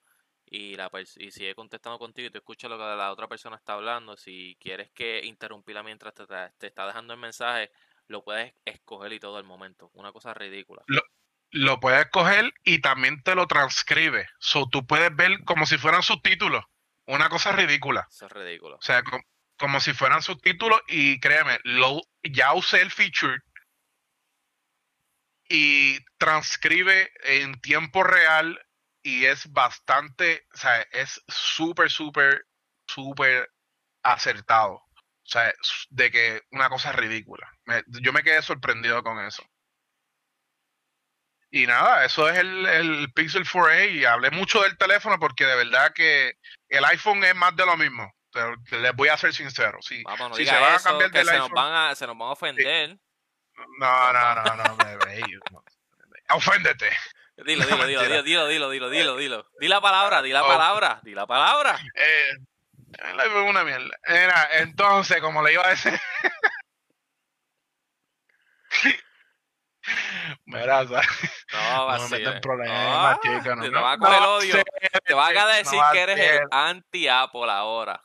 y la y sigue contestando contigo y tú escuchas lo que la otra persona está hablando, si quieres que interrumpirla mientras te, te está dejando el mensaje, lo puedes escoger y todo el momento. Una cosa ridícula. Lo, lo puedes escoger y también te lo transcribe. So, tú puedes ver como si fueran subtítulos. Una cosa ridícula. Eso es ridículo. O sea, como si fueran subtítulos y créeme, lo, ya usé el feature y transcribe en tiempo real y es bastante, o sea, es súper, súper, súper acertado. O sea, de que una cosa ridícula. yo me quedé sorprendido con eso. Y nada, eso es el, el Pixel 4a y hablé mucho del teléfono porque de verdad que el iPhone es más de lo mismo. Les voy a ser sincero. Si, Vamos, si se van a cambiar del se Nos van a, se nos van a ofender. No, no, no, no, no, Oféndete. Dilo, dilo, dilo, dilo, dilo, dilo, dilo, dilo, dilo. Di la palabra, di la oh. palabra, di la palabra. Eh, una mierda. Era, entonces, como le iba a decir. Mira, no, va no me meten problemas, chica, no, te, va a coger el odio. te van a decir que eres el anti-Apple ahora.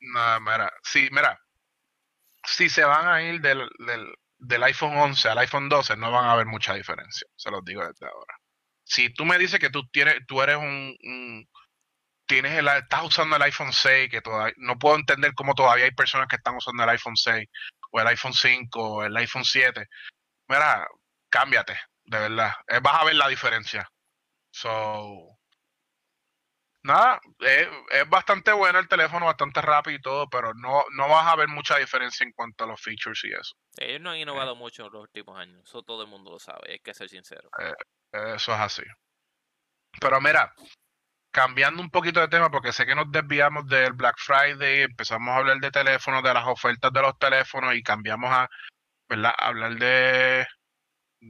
No, mira, sí, mira. Si se van a ir del, del, del iPhone 11 al iPhone 12, no van a haber mucha diferencia. Se los digo desde ahora. Si tú me dices que tú tienes, tú eres un, tienes el, estás usando el iPhone 6, que todavía, no puedo entender cómo todavía hay personas que están usando el iPhone 6 o el iPhone 5 o el iPhone 7. Mira, cámbiate, de verdad. Eh, vas a ver la diferencia. So, nada, es, bastante bueno el teléfono, bastante rápido y todo, pero no, no vas a ver mucha diferencia en cuanto a los features y eso. Ellos no han innovado eh. mucho en los últimos años, eso todo el mundo lo sabe, hay que ser sincero. Eh, eso es así. Pero mira, cambiando un poquito de tema, porque sé que nos desviamos del Black Friday, empezamos a hablar de teléfonos, de las ofertas de los teléfonos y cambiamos a ¿verdad? hablar de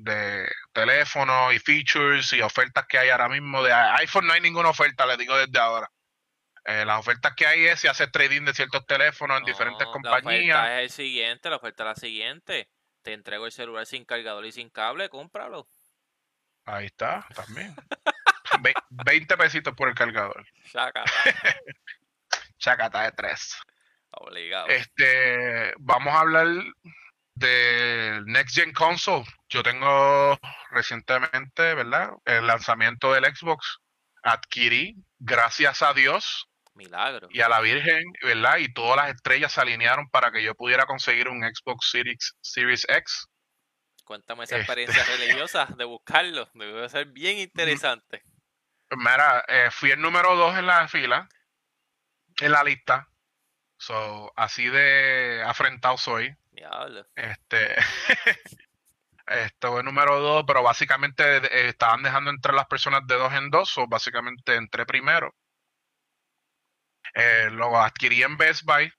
de teléfono y features y ofertas que hay ahora mismo. De iPhone no hay ninguna oferta, le digo desde ahora. Eh, las ofertas que hay es si haces trading de ciertos teléfonos en diferentes compañías. La oferta es el siguiente, la oferta es la siguiente. Te entrego el celular sin cargador y sin cable, cómpralo. Ahí está, también. 20 pesitos por el cargador. Chacata. Chacata de tres. Obligado. Este, vamos a hablar del Next Gen Console. Yo tengo recientemente, ¿verdad? El lanzamiento del Xbox. Adquirí, gracias a Dios. Milagro. Y a la Virgen, ¿verdad? Y todas las estrellas se alinearon para que yo pudiera conseguir un Xbox Series, Series X. Cuéntame esa experiencia este. religiosa de buscarlo. Debe ser bien interesante. Mira, eh, fui el número dos en la fila, en la lista. So, así de afrentado soy. Este, esto es número dos, pero básicamente eh, estaban dejando entrar las personas de dos en dos, o básicamente entré primero. Eh, lo adquirí en Best Buy,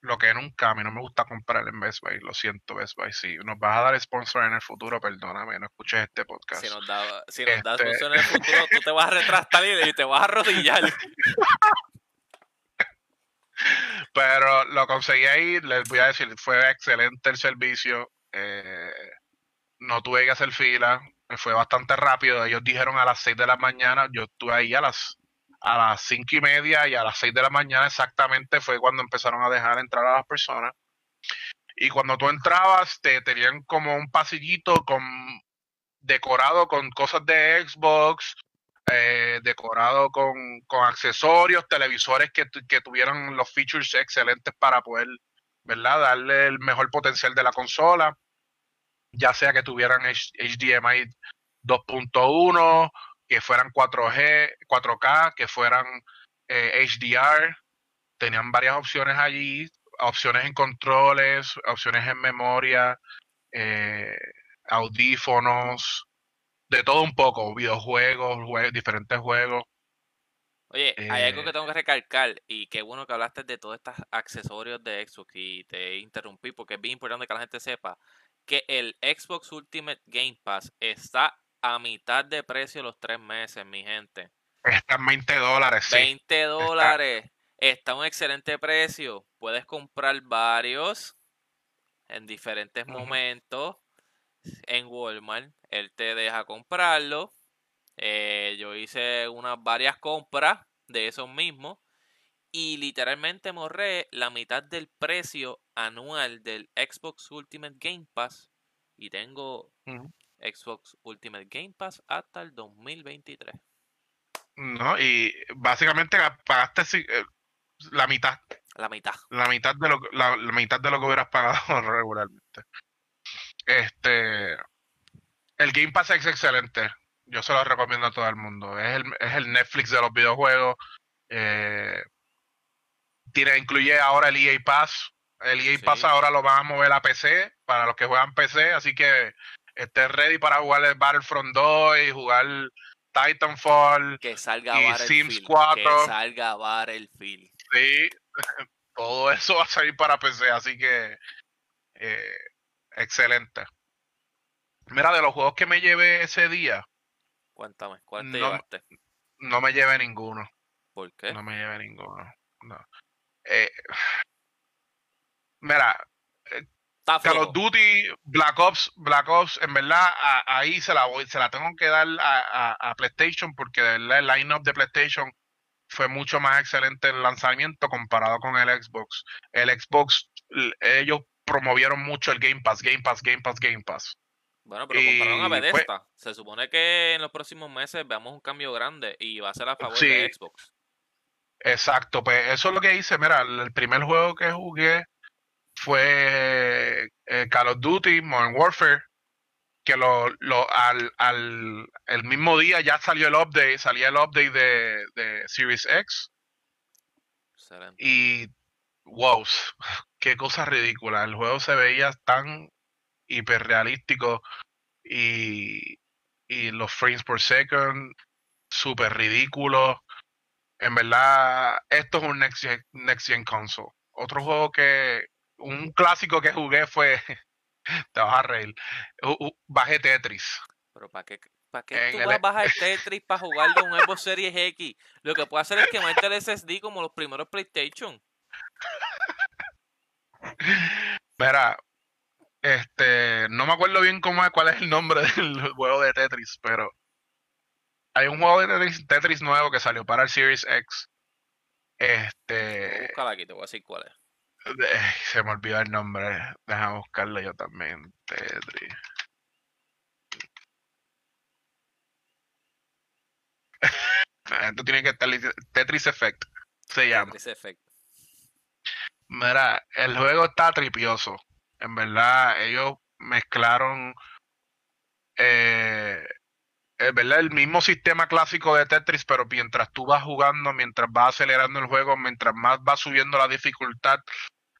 lo que nunca, a mí no me gusta comprar en Best Buy, lo siento Best Buy, si nos vas a dar sponsor en el futuro, perdóname, no escuches este podcast. Si nos, da, si nos das este sponsor en el futuro, tú te vas a retrastar y te vas a arrodillar. Pero lo conseguí ahí, les voy a decir, fue excelente el servicio. Eh, no tuve que hacer fila, fue bastante rápido. Ellos dijeron a las 6 de la mañana, yo estuve ahí a las a las cinco y media y a las 6 de la mañana exactamente fue cuando empezaron a dejar entrar a las personas. Y cuando tú entrabas, te tenían como un pasillito con decorado con cosas de Xbox, eh, decorado con, accesorios, televisores que, tuvieran los features excelentes para poder, ¿verdad? Darle el mejor potencial de la consola, ya sea que tuvieran HDMI 2.1, que fueran 4G, 4K, que fueran HDR, eh, tenían varias opciones allí, opciones en controles, opciones en memoria, eh, audífonos, de todo un poco, videojuegos, diferentes juegos. Oye, hay algo que eh tengo que recalcar y qué bueno que hablaste de todos estos accesorios de Xbox y te interrumpí porque es bien importante que la gente sepa que el Xbox Ultimate Game Pass está a mitad de precio los tres meses, mi gente. Está en 20 dólares, sí. 20 dólares. Está. a un excelente precio. Puedes comprar varios en diferentes momentos en Walmart. Él te deja comprarlo. Eh, yo hice unas varias compras de esos mismos. Y literalmente morré la mitad del precio anual del Xbox Ultimate Game Pass. Y tengo Xbox Ultimate Game Pass hasta el 2023. No, y básicamente pagaste eh, la mitad. La mitad. La mitad de lo, la mitad de lo que hubieras pagado regularmente. Este, el Game Pass es excelente. Yo se lo recomiendo a todo el mundo. Es el, es el Netflix de los videojuegos. Eh, tiene, incluye ahora el EA Pass. El EA Pass ahora lo van a mover a PC para los que juegan PC, así que esté ready para jugar el Battlefront 2 y jugar Titanfall que salga y Sims 4. Que salga Battlefield. Sí, todo eso va a salir para PC, así que eh, excelente. Mira, de los juegos que me llevé ese día. Cuéntame, ¿cuál te llevaste? No me llevé ninguno. ¿Por qué? No me llevé ninguno. No. Eh, mira, eh, Call of Duty, Black Ops, Black Ops, en verdad, ahí se la voy, se la tengo que dar a, PlayStation porque el line-up de PlayStation fue mucho más excelente el lanzamiento comparado con el Xbox. El Xbox, ellos promovieron mucho el Game Pass, Game Pass, Game Pass, Game Pass. Bueno, pero compararon a Bethesda. se supone que en los próximos meses veamos un cambio grande y va a ser a favor de Xbox. Exacto, pues eso es lo que hice. Mira, el primer juego que jugué fue eh, Call of Duty Modern Warfare, que lo, lo al, al el mismo día ya salió el update, salía el update de, de Series X. Excelente. Y wow, qué cosa ridícula. El juego se veía tan hiperrealístico y, y los frames per second súper ridículos. En verdad, esto es un next gen, next gen console. Otro juego que, un clásico que jugué fue, te vas a reír, bajé Tetris. Pero ¿para qué, para qué tú vas a bajar Tetris para jugar de un Xbox Series X? Lo que puede hacer es que mete el SSD como los primeros PlayStation. Mira, este, no me acuerdo bien cómo cuál es el nombre del juego de Tetris, pero hay un juego de Tetris, nuevo que salió para el Series X. Este. Búscala aquí, te voy a decir cuál es. Se me olvidó el nombre. Déjame buscarlo yo también. Tetris. Esto tiene que estar Tetris Effect. Se llama. Tetris Effect. Mira, el juego está tripioso. En verdad, ellos mezclaron eh, ¿verdad? el mismo sistema clásico de Tetris, pero mientras tú vas jugando, mientras vas acelerando el juego, mientras más va subiendo la dificultad,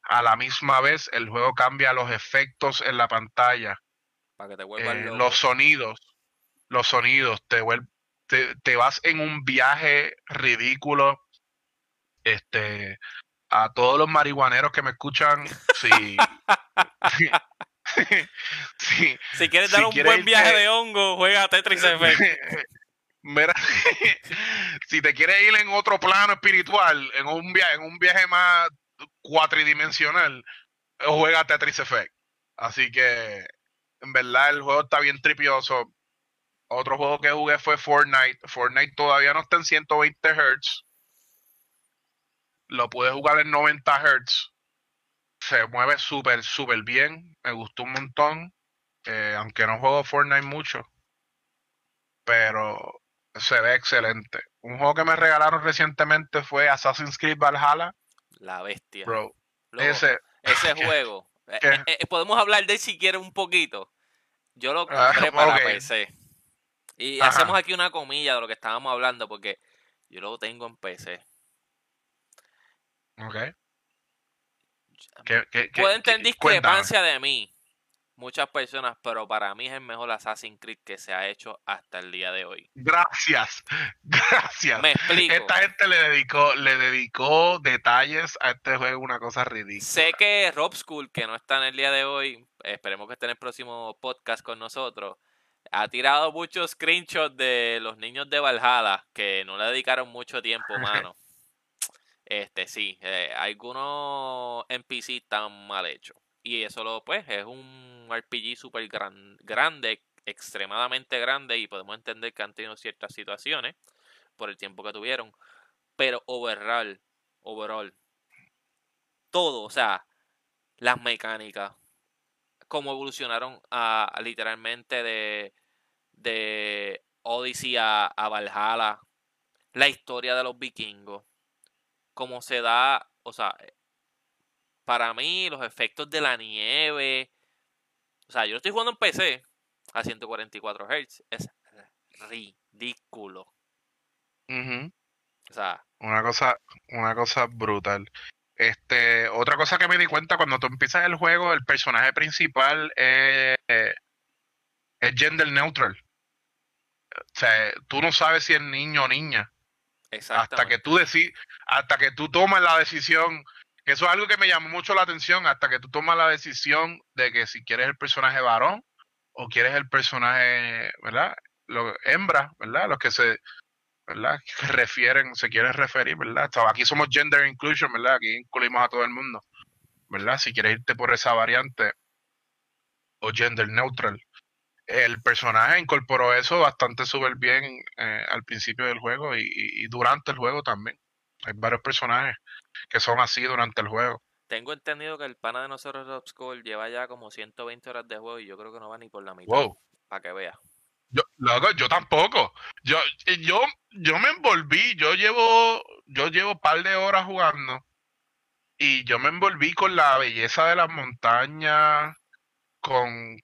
a la misma vez el juego cambia los efectos en la pantalla. Para que te eh, los sonidos, los sonidos, te, te, te vas en un viaje ridículo. Este, a todos los marihuaneros que me escuchan, si, si quieres dar un buen viaje de hongo, juega Tetris Effect. Mira, si te quieres ir en otro plano espiritual, en un viaje, en un viaje más cuatridimensional, juega Tetris Effect. Así que, en verdad, el juego está bien tripioso. Otro juego que jugué fue Fortnite. Fortnite todavía no está en 120 Hz lo pude jugar en 90 Hz. Se mueve súper, súper bien. Me gustó un montón. Eh, aunque no juego Fortnite mucho. Pero se ve excelente. Un juego que me regalaron recientemente fue Assassin's Creed Valhalla. La bestia. Bro. ese, ese juego. Eh, eh, podemos hablar de él si quieres un poquito. Yo lo ah, compré para PC. Y hacemos aquí una comilla de lo que estábamos hablando porque yo lo tengo en PC. Ok. Pueden tener discrepancia de mí, muchas personas, pero para mí es el mejor Assassin's Creed que se ha hecho hasta el día de hoy. Gracias, gracias. Me explico. Esta gente le dedicó, le dedicó detalles a este juego, una cosa ridícula. Sé que Rob School, que no está en el día de hoy, esperemos que esté en el próximo podcast con nosotros, ha tirado muchos screenshots de los niños de Valhalla, que no le dedicaron mucho tiempo, mano. Este sí, eh, algunos NPC están mal hechos. Y eso lo pues es un RPG súper gran, grande, extremadamente grande y podemos entender que han tenido ciertas situaciones por el tiempo que tuvieron. Pero overall, overall, todo, o sea, las mecánicas, cómo evolucionaron a, literalmente de, de Odyssey a, a Valhalla, la historia de los vikingos como se da, o sea, eh, para mí los efectos de la nieve, o sea, yo estoy jugando en PC a 144 Hz, es ridículo. O sea, una cosa, una cosa brutal. Este, otra cosa que me di cuenta cuando tú empiezas el juego, el personaje principal es, es gender neutral. O sea, tú no sabes si es niño o niña. Hasta que tú decís, hasta que tú tomas la decisión, que eso es algo que me llamó mucho la atención, hasta que tú tomas la decisión de que si quieres el personaje varón o quieres el personaje, ¿verdad? Lo, hembra, ¿verdad? Los que se, ¿verdad? Que refieren, se quieren referir, ¿verdad? Aquí somos gender inclusion, ¿verdad? Aquí incluimos a todo el mundo, ¿verdad? Si quieres irte por esa variante o gender neutral. El personaje incorporó eso bastante súper bien eh, al principio del juego y, durante el juego también. Hay varios personajes que son así durante el juego. Tengo entendido que el pana de nosotros, Rob lleva ya como 120 horas de juego y yo creo que no va ni por la mitad. Wow. Para que vea. Yo, yo tampoco. Yo, yo, yo me envolví, yo llevo, yo llevo un par de horas jugando y yo me envolví con la belleza de las montañas, con,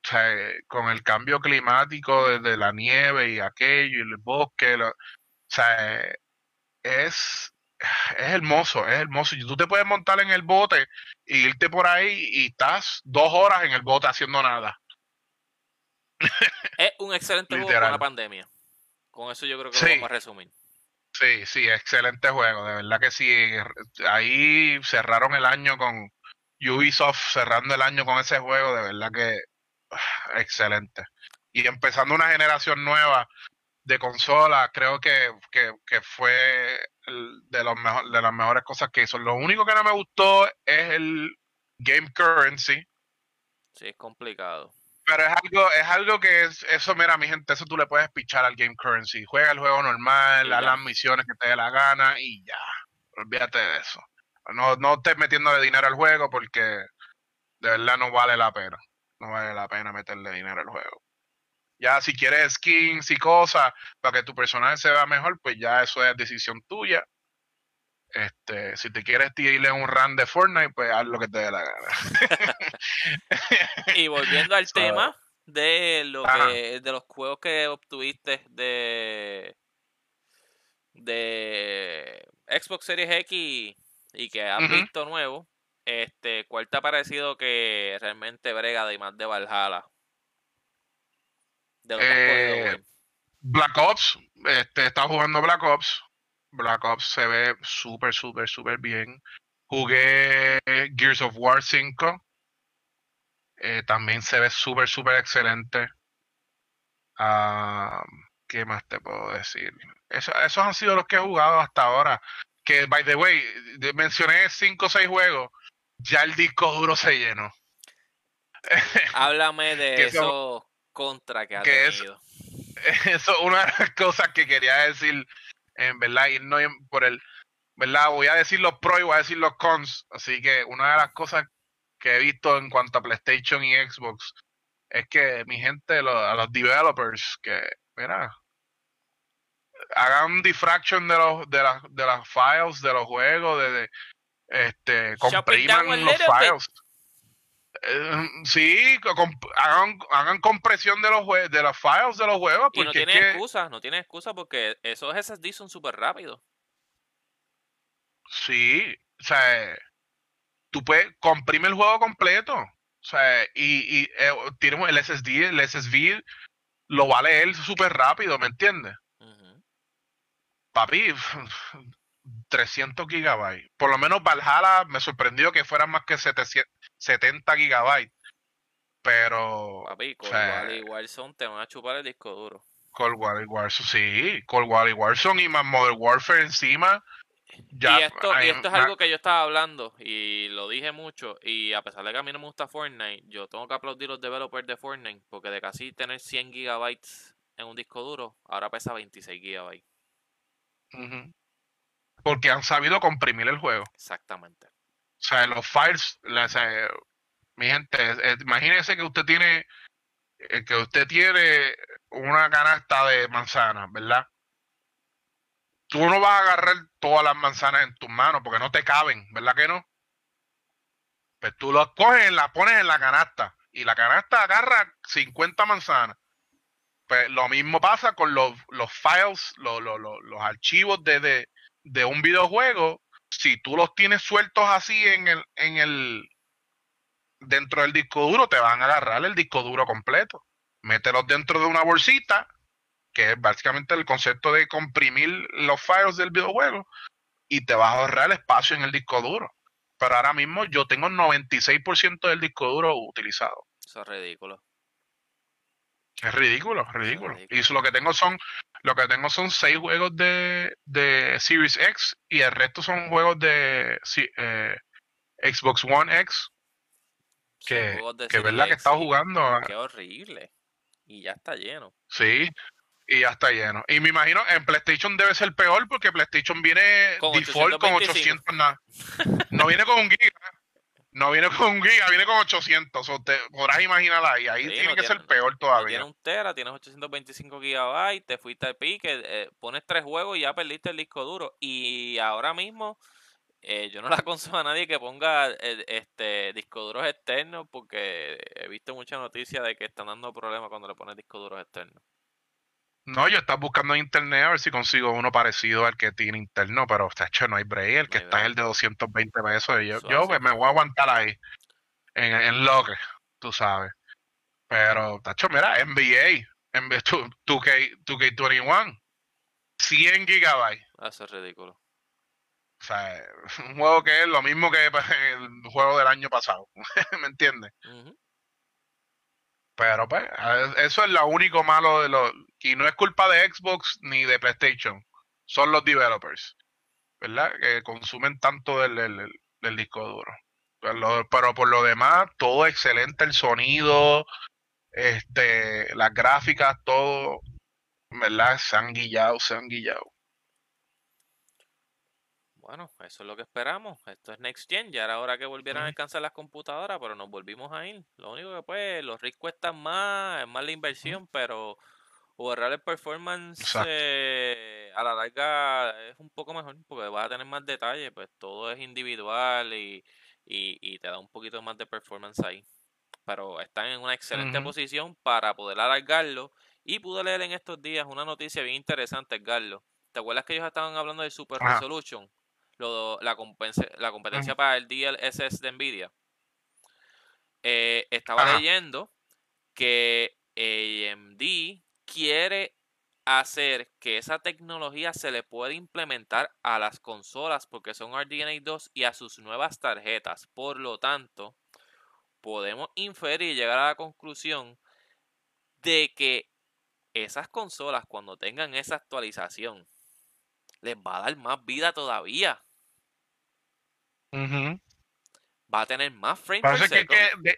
con el cambio climático desde la nieve y aquello y el bosque. o sea, es, es hermoso, es hermoso. Y tú te puedes montar en el bote y irte por ahí y estás dos horas en el bote haciendo nada. Es un excelente juego con la pandemia. Con eso yo creo que lo vamos a resumir. Sí, sí, excelente juego. De verdad que sí. Ahí cerraron el año con Ubisoft, cerrando el año con ese juego. De verdad que excelente. Y empezando una generación nueva de consolas, creo que, que, fue de, los mejor, de las mejores cosas que hizo. Lo único que no me gustó es el game currency. Sí, es complicado. Pero es algo, es algo que es, eso, mira, mi gente, eso tú le puedes pichar al game currency. Juega el juego normal, haz las misiones que te dé la gana y ya. Olvídate de eso. No, no estés metiéndole dinero al juego porque de verdad no vale la pena. No vale la pena meterle dinero al juego. Ya si quieres skins y cosas para que tu personaje se vea mejor, pues ya eso es decisión tuya. Este, si te quieres tirarle un run de Fortnite, pues haz lo que te dé la gana. y volviendo al tema de lo que, de los juegos que obtuviste de de Xbox Series X y que has visto nuevo, este, ¿cuál te ha parecido que realmente brega de más de Valhalla? De eh, Black Ops, este, estaba jugando Black Ops, Black Ops se ve súper, súper, súper bien. Jugué Gears of War 5. Eh, también se ve súper, súper excelente. Ah, ¿Qué más te puedo decir? esos han sido los que he jugado hasta ahora. Que, by the way, mencioné 5 o 6 juegos. Ya el disco duro se llenó. Háblame de eso, contra que ha tenido. eso es una de las cosas que quería decir en verdad, y no por el, ¿verdad? Voy a decir los pros y voy a decir los cons. Así que una de las cosas que he visto en cuanto a PlayStation y Xbox es que mi gente, a los developers, que, mira, hagan diffraction de los de las de las files de los juegos, de, este compriman los files. Eh, sí, hagan, hagan, compresión de los de los files de los juegos. y no tiene excusa, no tiene excusa porque esos SSD son súper rápidos. Sí, o sea, tú puedes comprime el juego completo. O sea, y, y eh, el SSD, el SSD lo va a leer súper rápido, ¿me entiendes? Papi, 300 gigabytes. Por lo menos Valhalla me sorprendió que fueran más que 700, 70 gigabytes. Pero. Papi, Cold War y Warzone te van a chupar el disco duro. Cold War y Warzone, sí. Cold War y Warzone y más Modern Warfare encima. Ya, y esto, y esto es algo que yo estaba hablando y lo dije mucho. Y a pesar de que a mí no me gusta Fortnite, yo tengo que aplaudir a los developers de Fortnite porque de casi tener 100 gigabytes en un disco duro, ahora pesa 26 gigabytes. Porque han sabido comprimir el juego. Exactamente. O sea, los files, mi gente, imagínese que usted tiene eh, que usted tiene una canasta de manzanas, ¿verdad? Tú no vas a agarrar todas las manzanas en tus manos porque no te caben, ¿verdad que no? Pues tú las coges, las pones en la canasta y la canasta agarra 50 manzanas. Pues lo mismo pasa con los, los files, los, los, los archivos de, de, un videojuego. Si tú los tienes sueltos así en el, en el dentro del disco duro, te van a agarrar el disco duro completo. Mételos dentro de una bolsita, que es básicamente el concepto de comprimir los files del videojuego, y te vas a ahorrar espacio en el disco duro. Pero ahora mismo yo tengo el 96% del disco duro utilizado. Eso es ridículo. Es ridículo, ridículo. Y lo que tengo son, lo que tengo son seis juegos de, de Series X y el resto son juegos de eh, Xbox One X. Que, que verdad que he estado jugando. Ah. Qué horrible. Y ya está lleno. Sí, y ya está lleno. Y me imagino en PlayStation debe ser peor porque PlayStation viene default con 800 nada. No viene con un giga. No viene con un giga, viene con 800. O te podrás imaginar ahí. Ahí tiene que ser peor todavía. Tiene un tera, tienes 825 gigabytes, te fuiste al pique, eh, pones tres juegos y ya perdiste el disco duro. Y ahora mismo eh, yo no la aconsejo a nadie que ponga eh, este disco duros externos porque he visto muchas noticias de que están dando problemas cuando le pones disco duros externos. No, yo estaba buscando en internet a ver si consigo uno parecido al que tiene interno, pero hecho no hay break. El que está es el de 220 pesos. Yo, yo pues, me voy a aguantar ahí, en, en lo que, tú sabes. Pero, tacho, mira, NBA, NBA 2K, 2K21, 100 gigabytes. Ah, eso es ridículo. O sea, un juego que es lo mismo que el juego del año pasado. ¿Me entiendes? Pero pues, eso es lo único malo de los... Y no es culpa de Xbox ni de PlayStation. Son los developers. ¿Verdad? Que consumen tanto del, disco duro. Pero, pero, por lo demás, todo excelente. El sonido, este, las gráficas, todo. ¿Verdad? Se han guillado, se han guillado. Bueno, eso es lo que esperamos. Esto es Next Gen. Ya era hora que volvieran a alcanzar las computadoras, pero nos volvimos a ir. Lo único que pues, los RIS cuestan más, es más la inversión, pero borrar el performance eh, a la larga es un poco mejor porque vas a tener más detalles, pues todo es individual y, y, te da un poquito más de performance ahí. Pero están en una excelente posición para poder alargarlo. Y pude leer en estos días una noticia bien interesante, Edgardo. ¿Te acuerdas que ellos estaban hablando de Super Resolution? la, la competencia para el DLSS de Nvidia, eh, estaba leyendo que AMD quiere hacer que esa tecnología se le pueda implementar a las consolas porque son RDNA 2 y a sus nuevas tarjetas. Por lo tanto, podemos inferir y llegar a la conclusión de que esas consolas cuando tengan esa actualización les va a dar más vida todavía. Va a tener más frame Parece que, que de,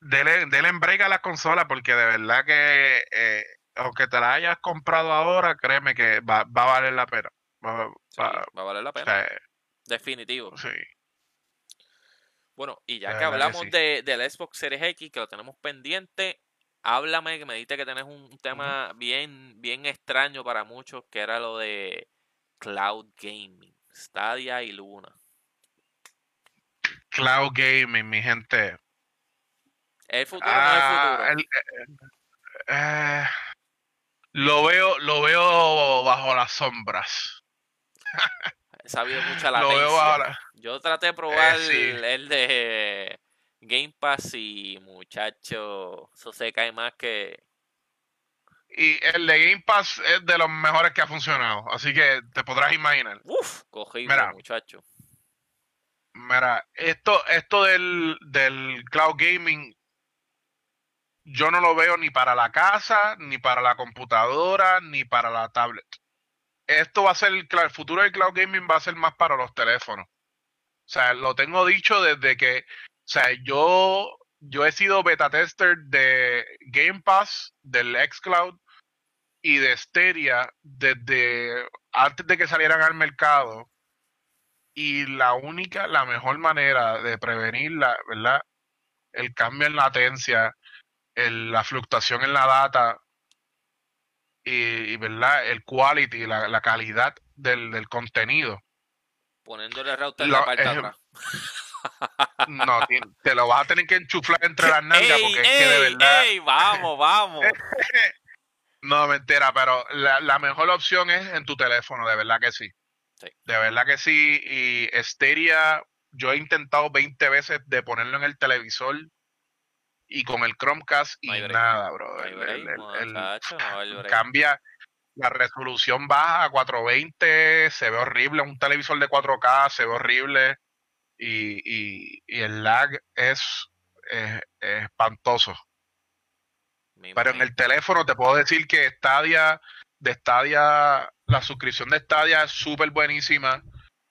dele, en break a la consola porque de verdad que eh, aunque te la hayas comprado ahora, créeme que va, va a valer la pena. Va, a valer la pena. Definitivo. Sí. Bueno, y ya que hablamos de, del Xbox Series X, que lo tenemos pendiente, háblame, que me dijiste que tenés un tema bien, bien extraño para muchos, que era lo de Cloud Gaming, Stadia y Luna. Cloud Gaming, mi gente. ¿El futuro no es ah, futuro? Eh, eh, lo veo, lo veo bajo las sombras. He sabido mucha latencia. Yo traté de probar eh, el, de Game Pass y muchacho, eso se cae más que... Y el de Game Pass es de los mejores que ha funcionado, así que te podrás imaginar. Uf, cogido, muchacho. Mira, esto, esto del, del cloud gaming, yo no lo veo ni para la casa, ni para la computadora, ni para la tablet. Esto va a ser, el futuro del cloud gaming va a ser más para los teléfonos. O sea, lo tengo dicho desde que, o sea, yo, yo he sido beta tester de Game Pass, del xCloud y de Stadia desde antes de que salieran al mercado y la única, la mejor manera de prevenir la, ¿verdad? el cambio en latencia, el, la fluctuación en la data y, ¿verdad? el quality, la, la calidad del, del, contenido. Poniéndole router en la parte de atrás. No, te lo vas a tener que enchuflar entre las nalgas porque es que de verdad. vamos, vamos. No, mentira, pero la, la mejor opción es en tu teléfono, de verdad que sí. Sí. De verdad que sí. Y Stadia, yo he intentado 20 veces de ponerlo en el televisor y con el Chromecast y break. nada, bro. El- break, el- cambia, la resolución baja a 420, se ve horrible, un televisor de 4K se ve horrible y, y, y el lag es, es- es espantoso. Me Pero en el teléfono te puedo decir que Stadia, de Stadia, la suscripción de Stadia es súper buenísima.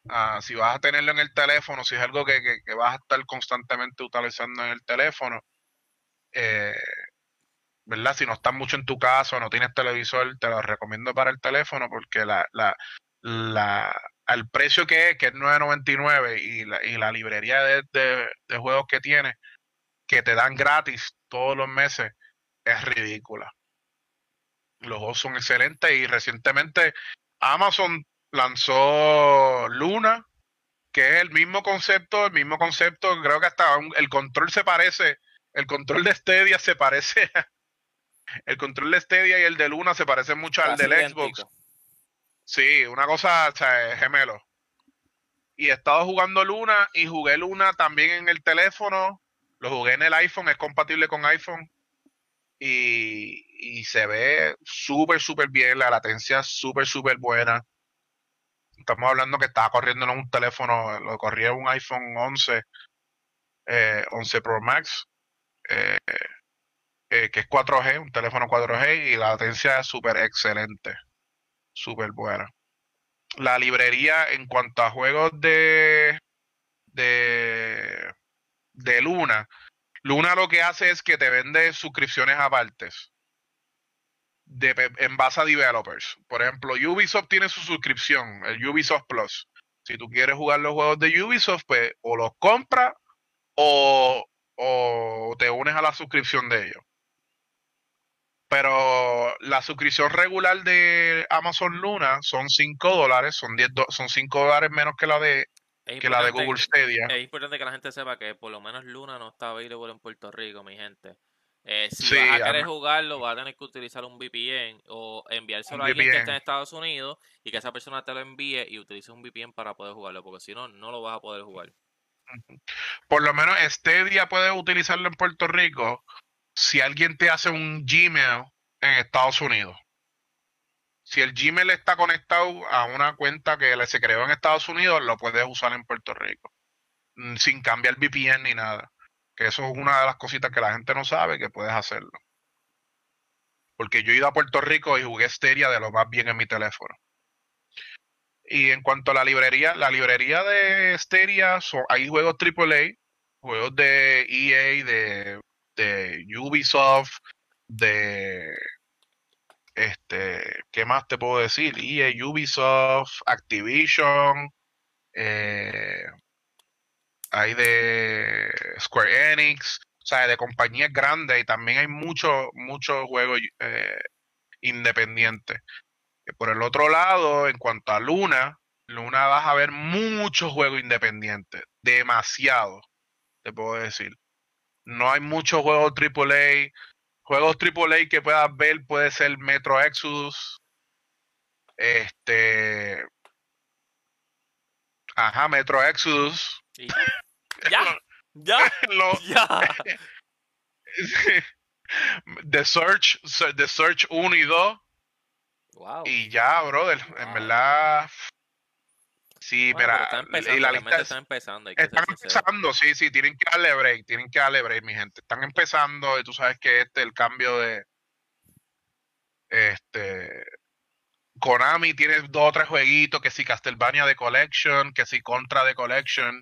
Ah, si vas a tenerlo en el teléfono, si es algo que, que- que vas a estar constantemente utilizando en el teléfono, eh, ¿verdad? Si no estás mucho en tu casa o no tienes televisor, te lo recomiendo para el teléfono porque la, la, la, al precio que es, que es 9.99 y la, y la librería de, de, juegos que tiene, que te dan gratis todos los meses, es ridícula. Los juegos son excelentes y recientemente Amazon lanzó Luna, que es el mismo concepto, el mismo concepto, creo que hasta el control se parece, el control de Stadia se parece, a- el control de Stadia y el de Luna se parecen mucho al del Xbox. Sí, una cosa, o sea, es gemelo. Y he estado jugando Luna y jugué Luna también en el teléfono. Lo jugué en el iPhone, es compatible con iPhone. Y, y se ve súper, súper bien. La latencia es súper, súper buena. Estamos hablando que estaba corriendo en un teléfono, lo corría en un iPhone 11, eh, 11 Pro Max, eh, eh, que es 4G, un teléfono 4G, y la latencia es súper excelente súper buena. La librería en cuanto a juegos de, de, de Luna, Luna lo que hace es que te vende suscripciones apartes de, en base a developers. Por ejemplo, Ubisoft tiene su suscripción, el Ubisoft Plus. Si tú quieres jugar los juegos de Ubisoft, pues o los compras o, o te unes a la suscripción de ellos. Pero la suscripción regular de Amazon Luna son 5 dólares, son 10 do- son 5 dólares menos que la de, Es que la de Google Stadia. Es importante que la gente sepa que por lo menos Luna no está available en Puerto Rico, mi gente. Eh, si Sí, vas a querer jugarlo, vas a tener que utilizar un VPN o enviárselo a alguien que esté en Estados Unidos y que esa persona te lo envíe y utilice un VPN para poder jugarlo, porque si no, no lo vas a poder jugar. Por lo menos Stadia puedes utilizarlo en Puerto Rico si alguien te hace un Gmail en Estados Unidos. Si el Gmail está conectado a una cuenta que se creó en Estados Unidos, lo puedes usar en Puerto Rico. Mm, Sin cambiar VPN ni nada. Que eso es una de las cositas que la gente no sabe que puedes hacerlo. Porque yo he ido a Puerto Rico y jugué Stadia de lo más bien en mi teléfono. Y en cuanto a la librería, la librería de Stadia, son, hay juegos AAA, juegos de EA, de, de Ubisoft, de este, ¿qué más te puedo decir? EA, Ubisoft, Activision, eh, hay de Square Enix, o sea, de compañías grandes y también hay muchos muchos juegos eh, independientes. Por el otro lado, en cuanto a Luna, Luna vas a ver muchos juegos independientes, demasiado, te puedo decir. No hay muchos juegos AAA. Juegos AAA que puedas ver puede ser Metro Exodus. Este. Ajá, Metro Exodus. ¡Ya! ¡Ya! Lo- ¡Ya! The Search, The Search 1 y 2. ¡Wow! Y ya, brother, en verdad. Sí, Bueno, pero mira, está y la lista es- está empezando. hay que están empezando, sí, sí, tienen que darle break, tienen que darle break, mi gente. Están empezando y tú sabes que este el cambio de este Konami tiene dos o tres jueguitos, que si Castlevania de Collection, que si Contra de Collection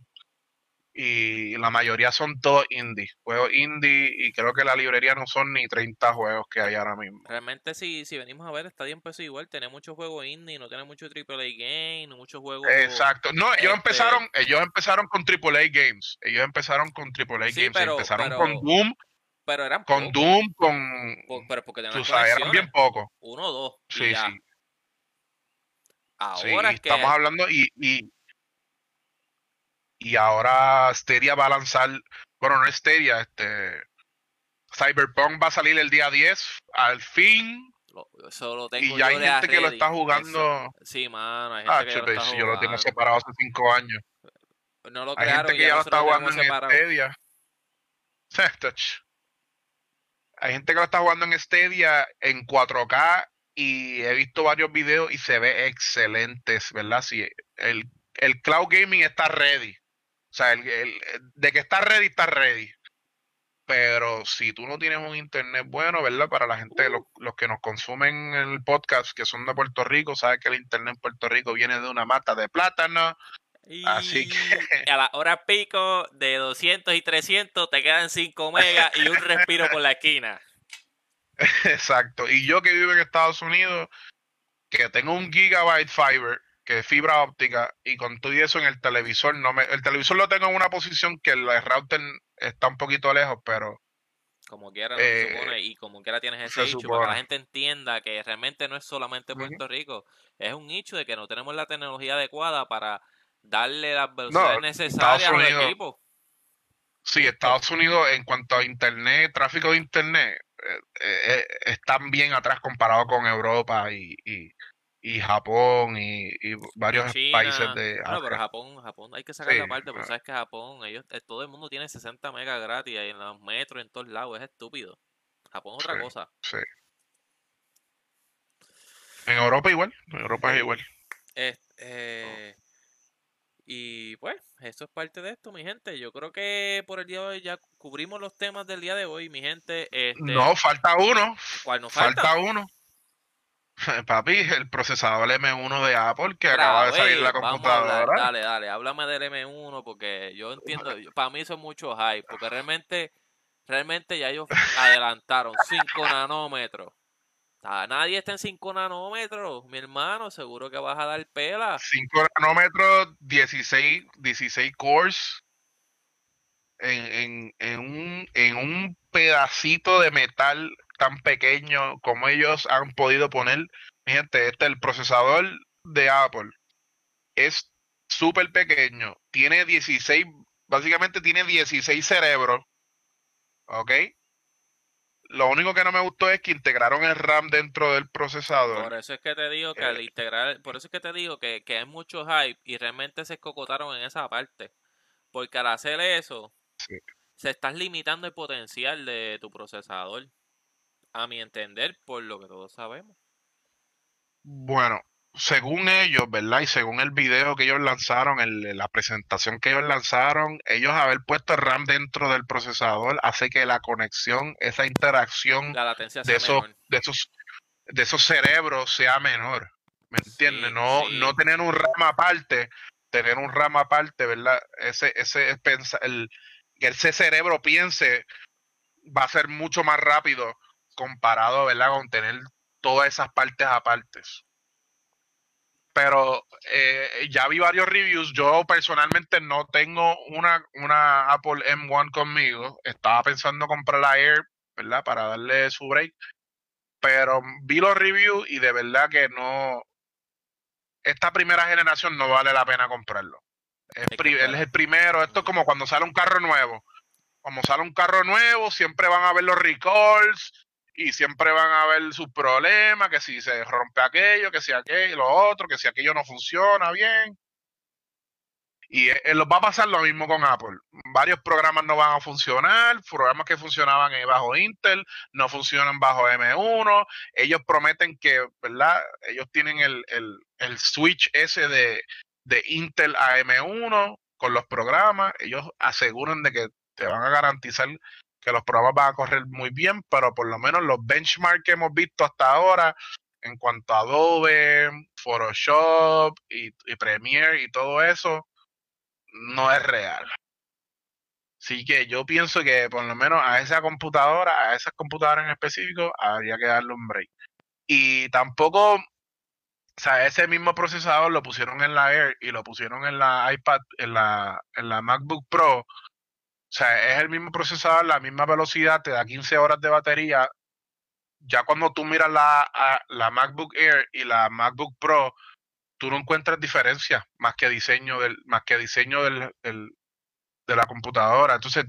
y la mayoría son todos indie, juegos indie y creo que la librería no son ni 30 juegos que hay ahora mismo. Realmente, si, si venimos a ver, Stadia empezó igual. Tiene muchos juegos indie, no tiene mucho AAA game, no muchos juegos. Exacto. No, ellos este- empezaron, ellos empezaron con AAA games. Ellos empezaron con AAA Sí, games. pero- empezaron pero- con Doom, Pero eran con Doom, con pero porque tenían eran bien pocos. Uno o dos. Sí, ya. sí. Sí, Ahora es que estamos hablando y, y, y ahora Stadia va a lanzar, bueno, no Stadia, este Cyberpunk va a salir el día 10, al fin, eso lo tengo y ya hay yo gente que lo está Eso- jugando. sí, mano, hay gente Ah, que lo está si yo lo tengo separado hace cinco años. No lo Hay crearon gente que ya lo está jugando en separado. Stadia. Hay gente que lo está jugando en Stadia en 4K y he visto varios videos y se ve excelentes, ¿verdad? Sí, el, el cloud gaming está ready. O sea, el, el- de que está ready, está ready. Pero si tú no tienes un internet bueno, ¿verdad? Para la gente, los, los que nos consumen el podcast, que son de Puerto Rico, saben que el internet en Puerto Rico viene de una mata de plátano. Así Y a la hora pico de 200 y 300 te quedan 5 megas y un respiro por la esquina. Exacto. Y yo que vivo en Estados Unidos, que tengo un gigabyte fiber, que es fibra óptica, y con todo eso en el televisor, no me, el televisor lo tengo en una posición que el router está un poquito lejos, pero Como quiera, no se Eh, supone, y como quiera tienes ese se hecho, para que la gente entienda que realmente no es solamente. Puerto Rico, es un hecho de que no tenemos la tecnología adecuada para darle las velocidades necesarias a los Unidos- equipos. sí, Estados Unidos en cuanto a internet, tráfico de internet, eh, eh, eh, están bien atrás comparado con Europa y, y, y Japón y, y varios China, países de bueno, pero. Japón, Japón hay que sacar la Sí, parte, porque sabes que Japón, ellos, eh, todo el mundo tiene 60 megas gratis en los metros, en todos lados, es estúpido. Japón es otra Sí. cosa. Sí. En Europa igual, en Europa es igual. Es- eh, y pues, eso es parte de esto, mi gente. Yo creo que por el día de hoy ya cubrimos los temas del día de hoy, mi gente. Este, No, falta uno. ¿Cuál nos falta? Falta uno. Papi, el procesador M1 de Apple que acaba de salir vez, la vamos a hablar, computadora. dale, dale, háblame del M1 porque yo entiendo, yo- para mí eso es mucho hype, porque realmente, realmente ya ellos adelantaron 5 nanómetros. Ah, nadie está en 5 nanómetros, mi hermano, seguro que vas a dar pela. 5 nanómetros, 16, 16 cores en, en, en, un, en un pedacito de metal tan pequeño como ellos han podido poner. Mi gente, este el procesador de Apple es súper pequeño, tiene 16, básicamente tiene 16 cerebros, ¿ok? Lo único que no me gustó es que integraron el RAM dentro del procesador. Por eso es que te digo que al Eh. integrar, por eso es que te digo que, que hay mucho hype y realmente se escocotaron en esa parte. Porque al hacer eso, Sí. se estás limitando el potencial de tu procesador. A mi entender, por lo que todos sabemos. Bueno, según ellos, ¿verdad? Y según el video que ellos lanzaron, el- la presentación que ellos lanzaron, ellos haber puesto el RAM dentro del procesador hace que la conexión, esa interacción La latencia de esos, de esos, de esos cerebros sea menor. ¿Me entiendes? Sí, no, sí. no tener un RAM aparte, tener un RAM aparte, ¿verdad? Ese, ese el, que ese cerebro piense va a ser mucho más rápido comparado, ¿verdad? Con tener todas esas partes apartes. Pero eh, ya vi varios reviews. Yo personalmente no tengo una, una Apple M1 conmigo. Estaba pensando comprar la Air, ¿verdad? Para darle su break. Pero vi los reviews y de verdad que no. Esta primera generación no vale la pena comprarlo. Es él es el primero. Esto es como cuando sale un carro nuevo. Como sale un carro nuevo, siempre van a ver los recalls y siempre van a ver sus problemas, que si se rompe aquello, que si aquello, lo otro, que si aquello no funciona bien. Y eh, eh, va a pasar lo mismo con Apple. Varios programas no van a funcionar, programas que funcionaban bajo Intel no funcionan bajo M1. Ellos prometen que, ¿verdad? Ellos tienen el, el, el switch ese de, de Intel a M1 con los programas. Ellos aseguran de que te van a garantizar que los programas van a correr muy bien, pero por lo menos los benchmarks que hemos visto hasta ahora en cuanto a Adobe, Photoshop y, Premiere y todo eso, no es real. Así que yo pienso que por lo menos a esa computadora, a esas computadoras en específico, habría que darle un break. Y tampoco, o sea, ese mismo procesador lo pusieron en la Air y lo pusieron en la iPad, en la MacBook Pro. O sea, es el mismo procesador, la misma velocidad, te da 15 horas de batería. Ya cuando tú miras la, a- la MacBook Air y la MacBook Pro, tú no encuentras diferencia más que diseño del, más que diseño del, del- de la computadora. Entonces,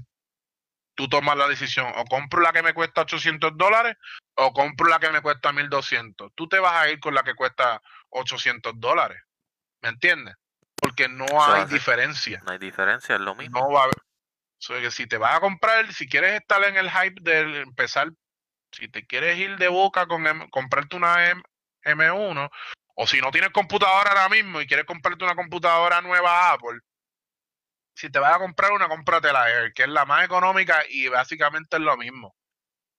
tú tomas la decisión, o compro la que me cuesta 800 dólares o compro la que me cuesta 1200, tú te vas a ir con la que cuesta 800 dólares. ¿Me entiendes? Porque no hay diferencia. No hay diferencia, es lo mismo. No va a haber. Que si te vas a comprar, si quieres estar en el hype de empezar, si te quieres ir de boca con comprarte una M, M1, o si no tienes computadora ahora mismo y quieres comprarte una computadora nueva Apple, si te vas a comprar una, cómprate la Air, que es la más económica y básicamente es lo mismo.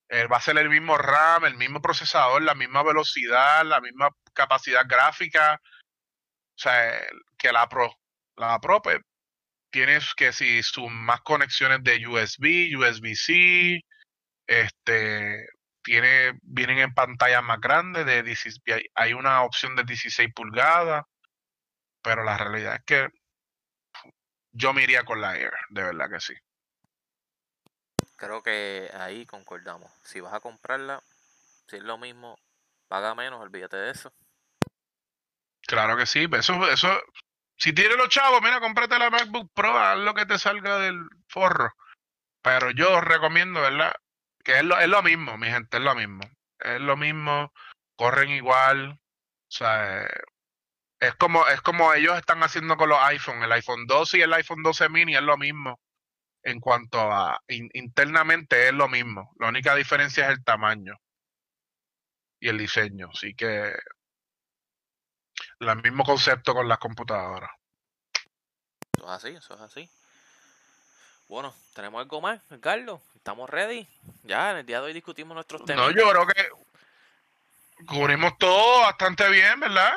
Eh, va a ser el mismo RAM, el mismo procesador, la misma velocidad, la misma capacidad gráfica. O sea, que la Pro. La Pro, pues, tienes que si sus más conexiones de USB, USB-C, este, tiene, vienen en pantallas más grandes, de hay una opción de 16 pulgadas, pero la realidad es que yo me iría con la Air, de verdad que sí. Creo que ahí concordamos. Si vas a comprarla, si es lo mismo, paga menos, olvídate de eso. Claro que sí, eso, eso, si tienes los chavos, mira, cómprate la MacBook Pro, haz lo que te salga del forro. Pero yo recomiendo, ¿verdad? Que es lo, es lo mismo, mi gente, es lo mismo. Es lo mismo, corren igual. O sea, es como, es como ellos están haciendo con los iPhone. El iPhone 12 y el iPhone 12 mini es lo mismo. En cuanto a internamente es lo mismo. La única diferencia es el tamaño y el diseño. Así que el mismo concepto con las computadoras. Eso es así, eso es así. Bueno, tenemos algo más, Carlos. Estamos ready. Ya en el día de hoy discutimos nuestros temas. No, yo creo que cubrimos todo bastante bien, ¿verdad?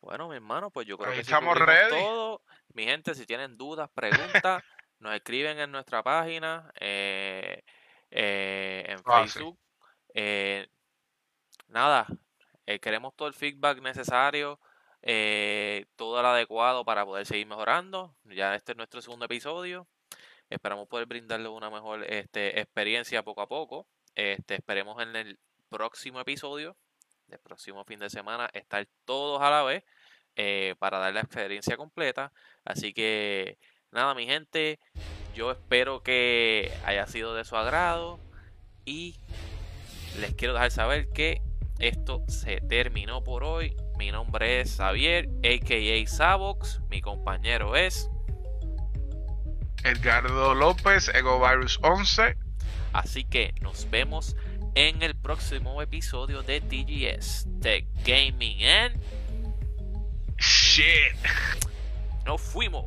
Bueno, mi hermano, pues yo creo que estamos ready. todo. Mi gente, si tienen dudas, preguntas, nos escriben en nuestra página, eh, eh, en ah, Facebook. Eh, nada, queremos todo el feedback necesario, todo el adecuado para poder seguir mejorando. Ya este es nuestro segundo episodio. Esperamos poder brindarle una mejor este, experiencia poco a poco. Este, esperemos en el próximo episodio del próximo fin de semana estar todos a la vez eh, para dar la experiencia completa. Así que nada, mi gente, yo espero que haya sido de su agrado y les quiero dejar saber que esto se terminó por hoy. Mi nombre es Xavier, aka Sabox. Mi compañero es Edgardo López, EgoVirus 11. Así que nos vemos en el próximo episodio de TGS Tech Gaming and Shit. Nos fuimos.